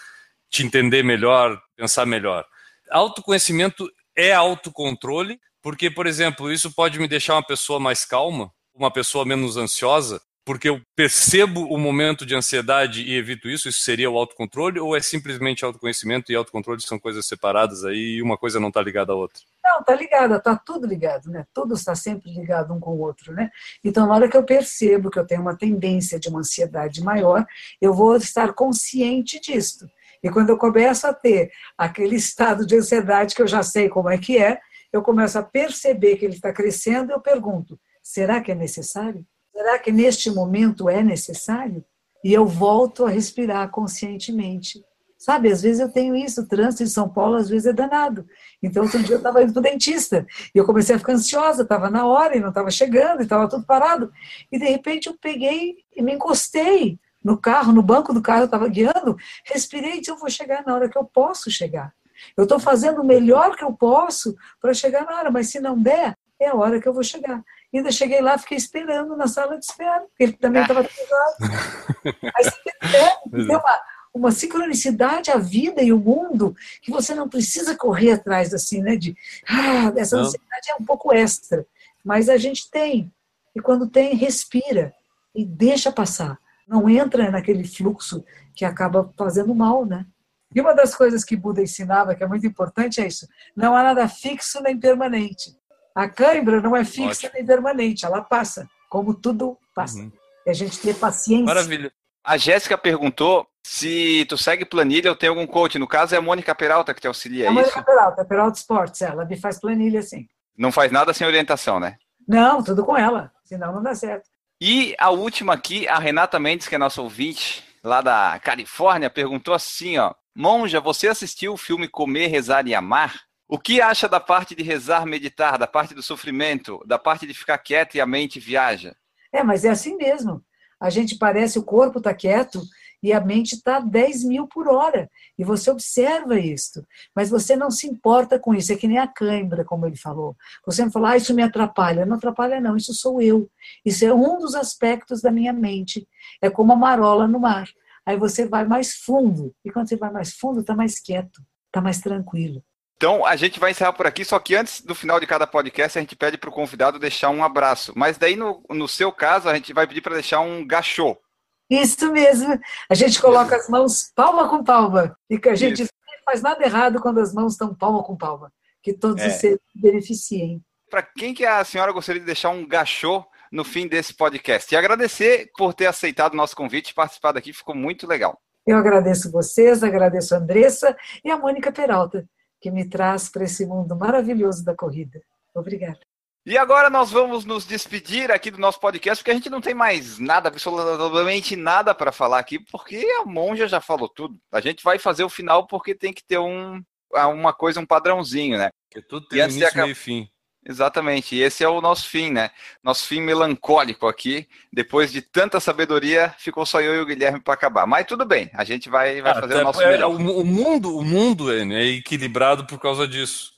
te entender melhor, pensar melhor. Autoconhecimento é autocontrole, porque, por exemplo, isso pode me deixar uma pessoa mais calma, uma pessoa menos ansiosa, porque eu percebo o momento de ansiedade e evito isso, isso seria o autocontrole, ou é simplesmente autoconhecimento e autocontrole são coisas separadas aí e uma coisa não está ligada à outra? Não, tá ligada, tá tudo ligado, né? Tudo está sempre ligado um com o outro, né? Então, na hora que eu percebo que eu tenho uma tendência de uma ansiedade maior, eu vou estar consciente disto. E quando eu começo a ter aquele estado de ansiedade que eu já sei como é que é, eu começo a perceber que ele está crescendo, eu pergunto: será que é necessário? Será que neste momento é necessário? E eu volto a respirar conscientemente. Sabe, às vezes eu tenho isso, o trânsito de São Paulo às vezes é danado. Então, outro dia eu estava indo para o dentista e eu comecei a ficar ansiosa, estava na hora e não estava chegando, e estava tudo parado. E de repente eu peguei e me encostei no carro, no banco do carro, eu estava guiando, respirei e disse: eu vou chegar na hora que eu posso chegar. Eu estou fazendo o melhor que eu posso para chegar na hora, mas se não der, é a hora que eu vou chegar. Ainda cheguei lá, fiquei esperando na sala de espera, porque ele também estava atrasado. Aí você percebe, tem uma, uma sincronicidade à vida e o mundo que você não precisa correr atrás assim, né? De ah, essa Não. ansiedade é um pouco extra, mas a gente tem. E quando tem, respira e deixa passar. Não entra naquele fluxo que acaba fazendo mal, né? E uma das coisas que Buda ensinava, que é muito importante, é isso: não há nada fixo nem permanente. A cãibra não é fixa Ótimo. nem permanente, ela passa, como tudo passa. Uhum. E a gente ter paciência. Maravilha. A Jéssica perguntou se tu segue planilha ou tem algum coach. No caso, é a Mônica Peralta que te auxilia, É é a Mônica isso? Peralta, Peralta Sports, ela me faz planilha assim. Não faz nada sem orientação, né? Não, tudo com ela, senão não dá certo. E a última aqui, a Renata Mendes, que é nossa ouvinte, lá da Califórnia, perguntou assim, ó. Monja, você assistiu o filme Comer, Rezar e Amar? O que acha da parte de rezar, meditar, da parte do sofrimento, da parte de ficar quieto e a mente viaja? É, mas é assim mesmo. A gente parece, o corpo está quieto e a mente está 10 mil por hora. E você observa isso. Mas você não se importa com isso. É que nem a cãibra, como ele falou. Você não fala, ah, isso me atrapalha. Não atrapalha, não. Isso sou eu. Isso é um dos aspectos da minha mente. É como a marola no mar. Aí você vai mais fundo. E quando você vai mais fundo, está mais quieto, está mais tranquilo. Então, a gente vai encerrar por aqui, só que antes do final de cada podcast, a gente pede para o convidado deixar um abraço. Mas daí, no, no seu caso, a gente vai pedir para deixar um gachô. Isso mesmo. A gente coloca as mãos palma com palma. E que a gente Isso. não faz nada errado quando as mãos estão palma com palma. Que todos É. os seres se beneficiem. Para quem que a senhora gostaria de deixar um gachô no fim desse podcast? E agradecer por ter aceitado o nosso convite e participado aqui, ficou muito legal. Eu agradeço vocês, agradeço a Andressa e a Mônica Peralta, que me traz para esse mundo maravilhoso da corrida. Obrigada. E agora nós vamos nos despedir aqui do nosso podcast, porque a gente não tem mais nada, absolutamente nada para falar aqui, porque a monja já falou tudo. A gente vai fazer o final porque tem que ter um, uma coisa, um padrãozinho, né? Porque tudo tem início, acaba... meio e fim. Exatamente, e esse é o nosso fim, né? Nosso fim melancólico aqui. Depois de tanta sabedoria, ficou só eu e o Guilherme para acabar. Mas tudo bem, a gente vai, vai ah, fazer o nosso é, melhor. O mundo, o mundo é, é equilibrado por causa disso.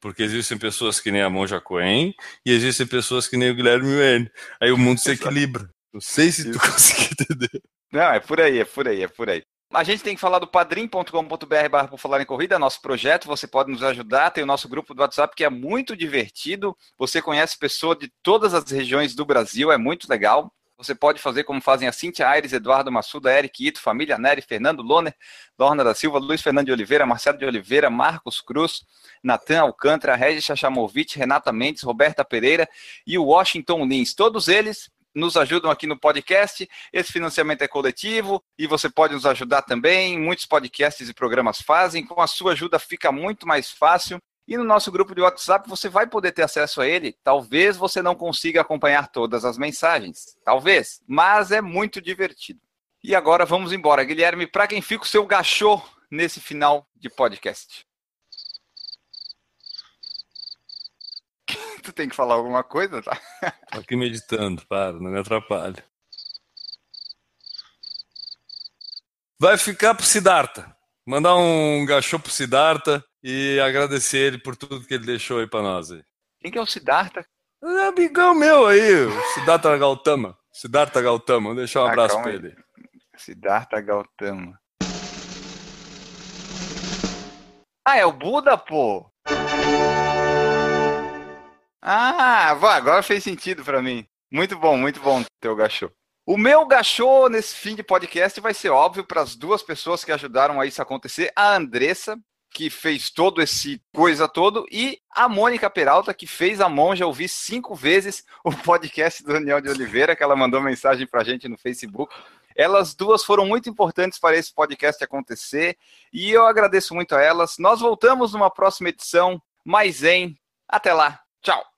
Porque existem pessoas que nem a Monja Coen e existem pessoas que nem o Guilherme Wen. Aí o mundo se equilibra. Não sei se tu conseguiu entender. Não, é por aí, é por aí, é por aí. A gente tem que falar do padrim.com.br barra por falar em corrida, nosso projeto, você pode nos ajudar, tem o nosso grupo do WhatsApp que é muito divertido, você conhece pessoas de todas as regiões do Brasil, é muito legal. Você pode fazer como fazem a Cintia Aires, Eduardo Massuda, Eric Ito, Família Neri, Fernando Loner, Lorna da Silva, Luiz Fernando de Oliveira, Marcelo de Oliveira, Marcos Cruz, Natan Alcântara, Regis Chachamovic, Renata Mendes, Roberta Pereira e o Washington Lins. Todos eles nos ajudam aqui no podcast. Esse financiamento é coletivo e você pode nos ajudar também. Muitos podcasts e programas fazem. Com a sua ajuda fica muito mais fácil. E no nosso grupo de WhatsApp você vai poder ter acesso a ele. Talvez você não consiga acompanhar todas as mensagens. Talvez. Mas é muito divertido. E agora vamos embora. Guilherme, para quem fica o seu gachô nesse final de podcast? Tu tem que falar alguma coisa, tá? Tô aqui meditando, para, não me atrapalhe. Vai ficar pro Siddhartha. Mandar um gachô pro Siddhartha e agradecer ele por tudo que ele deixou aí pra nós. Aí. Quem que é o Siddhartha? É amigão meu aí, o Siddhartha Gautama. Siddhartha Gautama, vou deixar um ah, abraço pra ele. Siddhartha Gautama. Ah, é o Buda, pô! Ah, agora fez sentido para mim. Muito bom, muito bom teu gachô. O meu gachô nesse fim de podcast vai ser óbvio para as duas pessoas que ajudaram a isso acontecer. A Andressa, que fez todo esse coisa todo, e a Mônica Peralta, que fez a monja ouvir cinco vezes o podcast do Daniel de Oliveira, que ela mandou mensagem para a gente no Facebook. Elas duas foram muito importantes para esse podcast acontecer e eu agradeço muito a elas. Nós voltamos numa próxima edição. Mais em. Até lá. Tchau.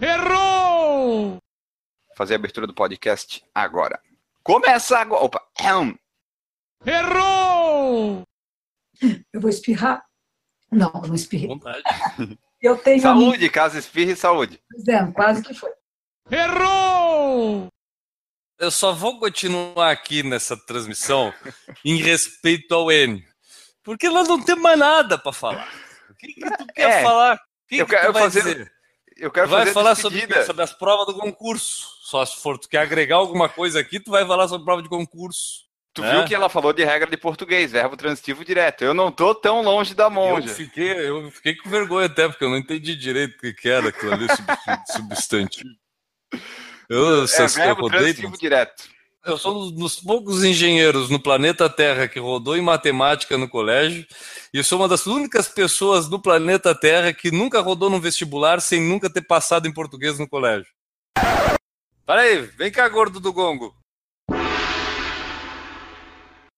Errou! Fazer a abertura do podcast agora. Começa agora. Opa. Errou! Eu vou espirrar. Não, não espirrei. Vontade. Eu tenho. Saúde, caso espirre, saúde. Pois é, quase que foi. Errou! Eu só vou continuar aqui nessa transmissão em respeito ao N. Porque nós não temos mais nada para falar. O que, que tu quer é, falar? O que, eu que quero fazer, dizer? Eu quero vai fazer falar sobre, sobre, as provas do concurso. Só se for tu quer agregar alguma coisa aqui, tu vai falar sobre prova de concurso. Tu viu que ela falou de regra de português, verbo transitivo direto. Eu não tô tão longe da monja. Eu fiquei, eu fiquei com vergonha até, porque eu não entendi direito o que era aquilo ali, substantivo. Eu, é, verbo eu transitivo direto. Eu sou um dos poucos engenheiros no planeta Terra que rodou em matemática no colégio, e sou uma das únicas pessoas no planeta Terra que nunca rodou no vestibular sem nunca ter passado em português no colégio. Para aí, vem cá, gordo do gongo.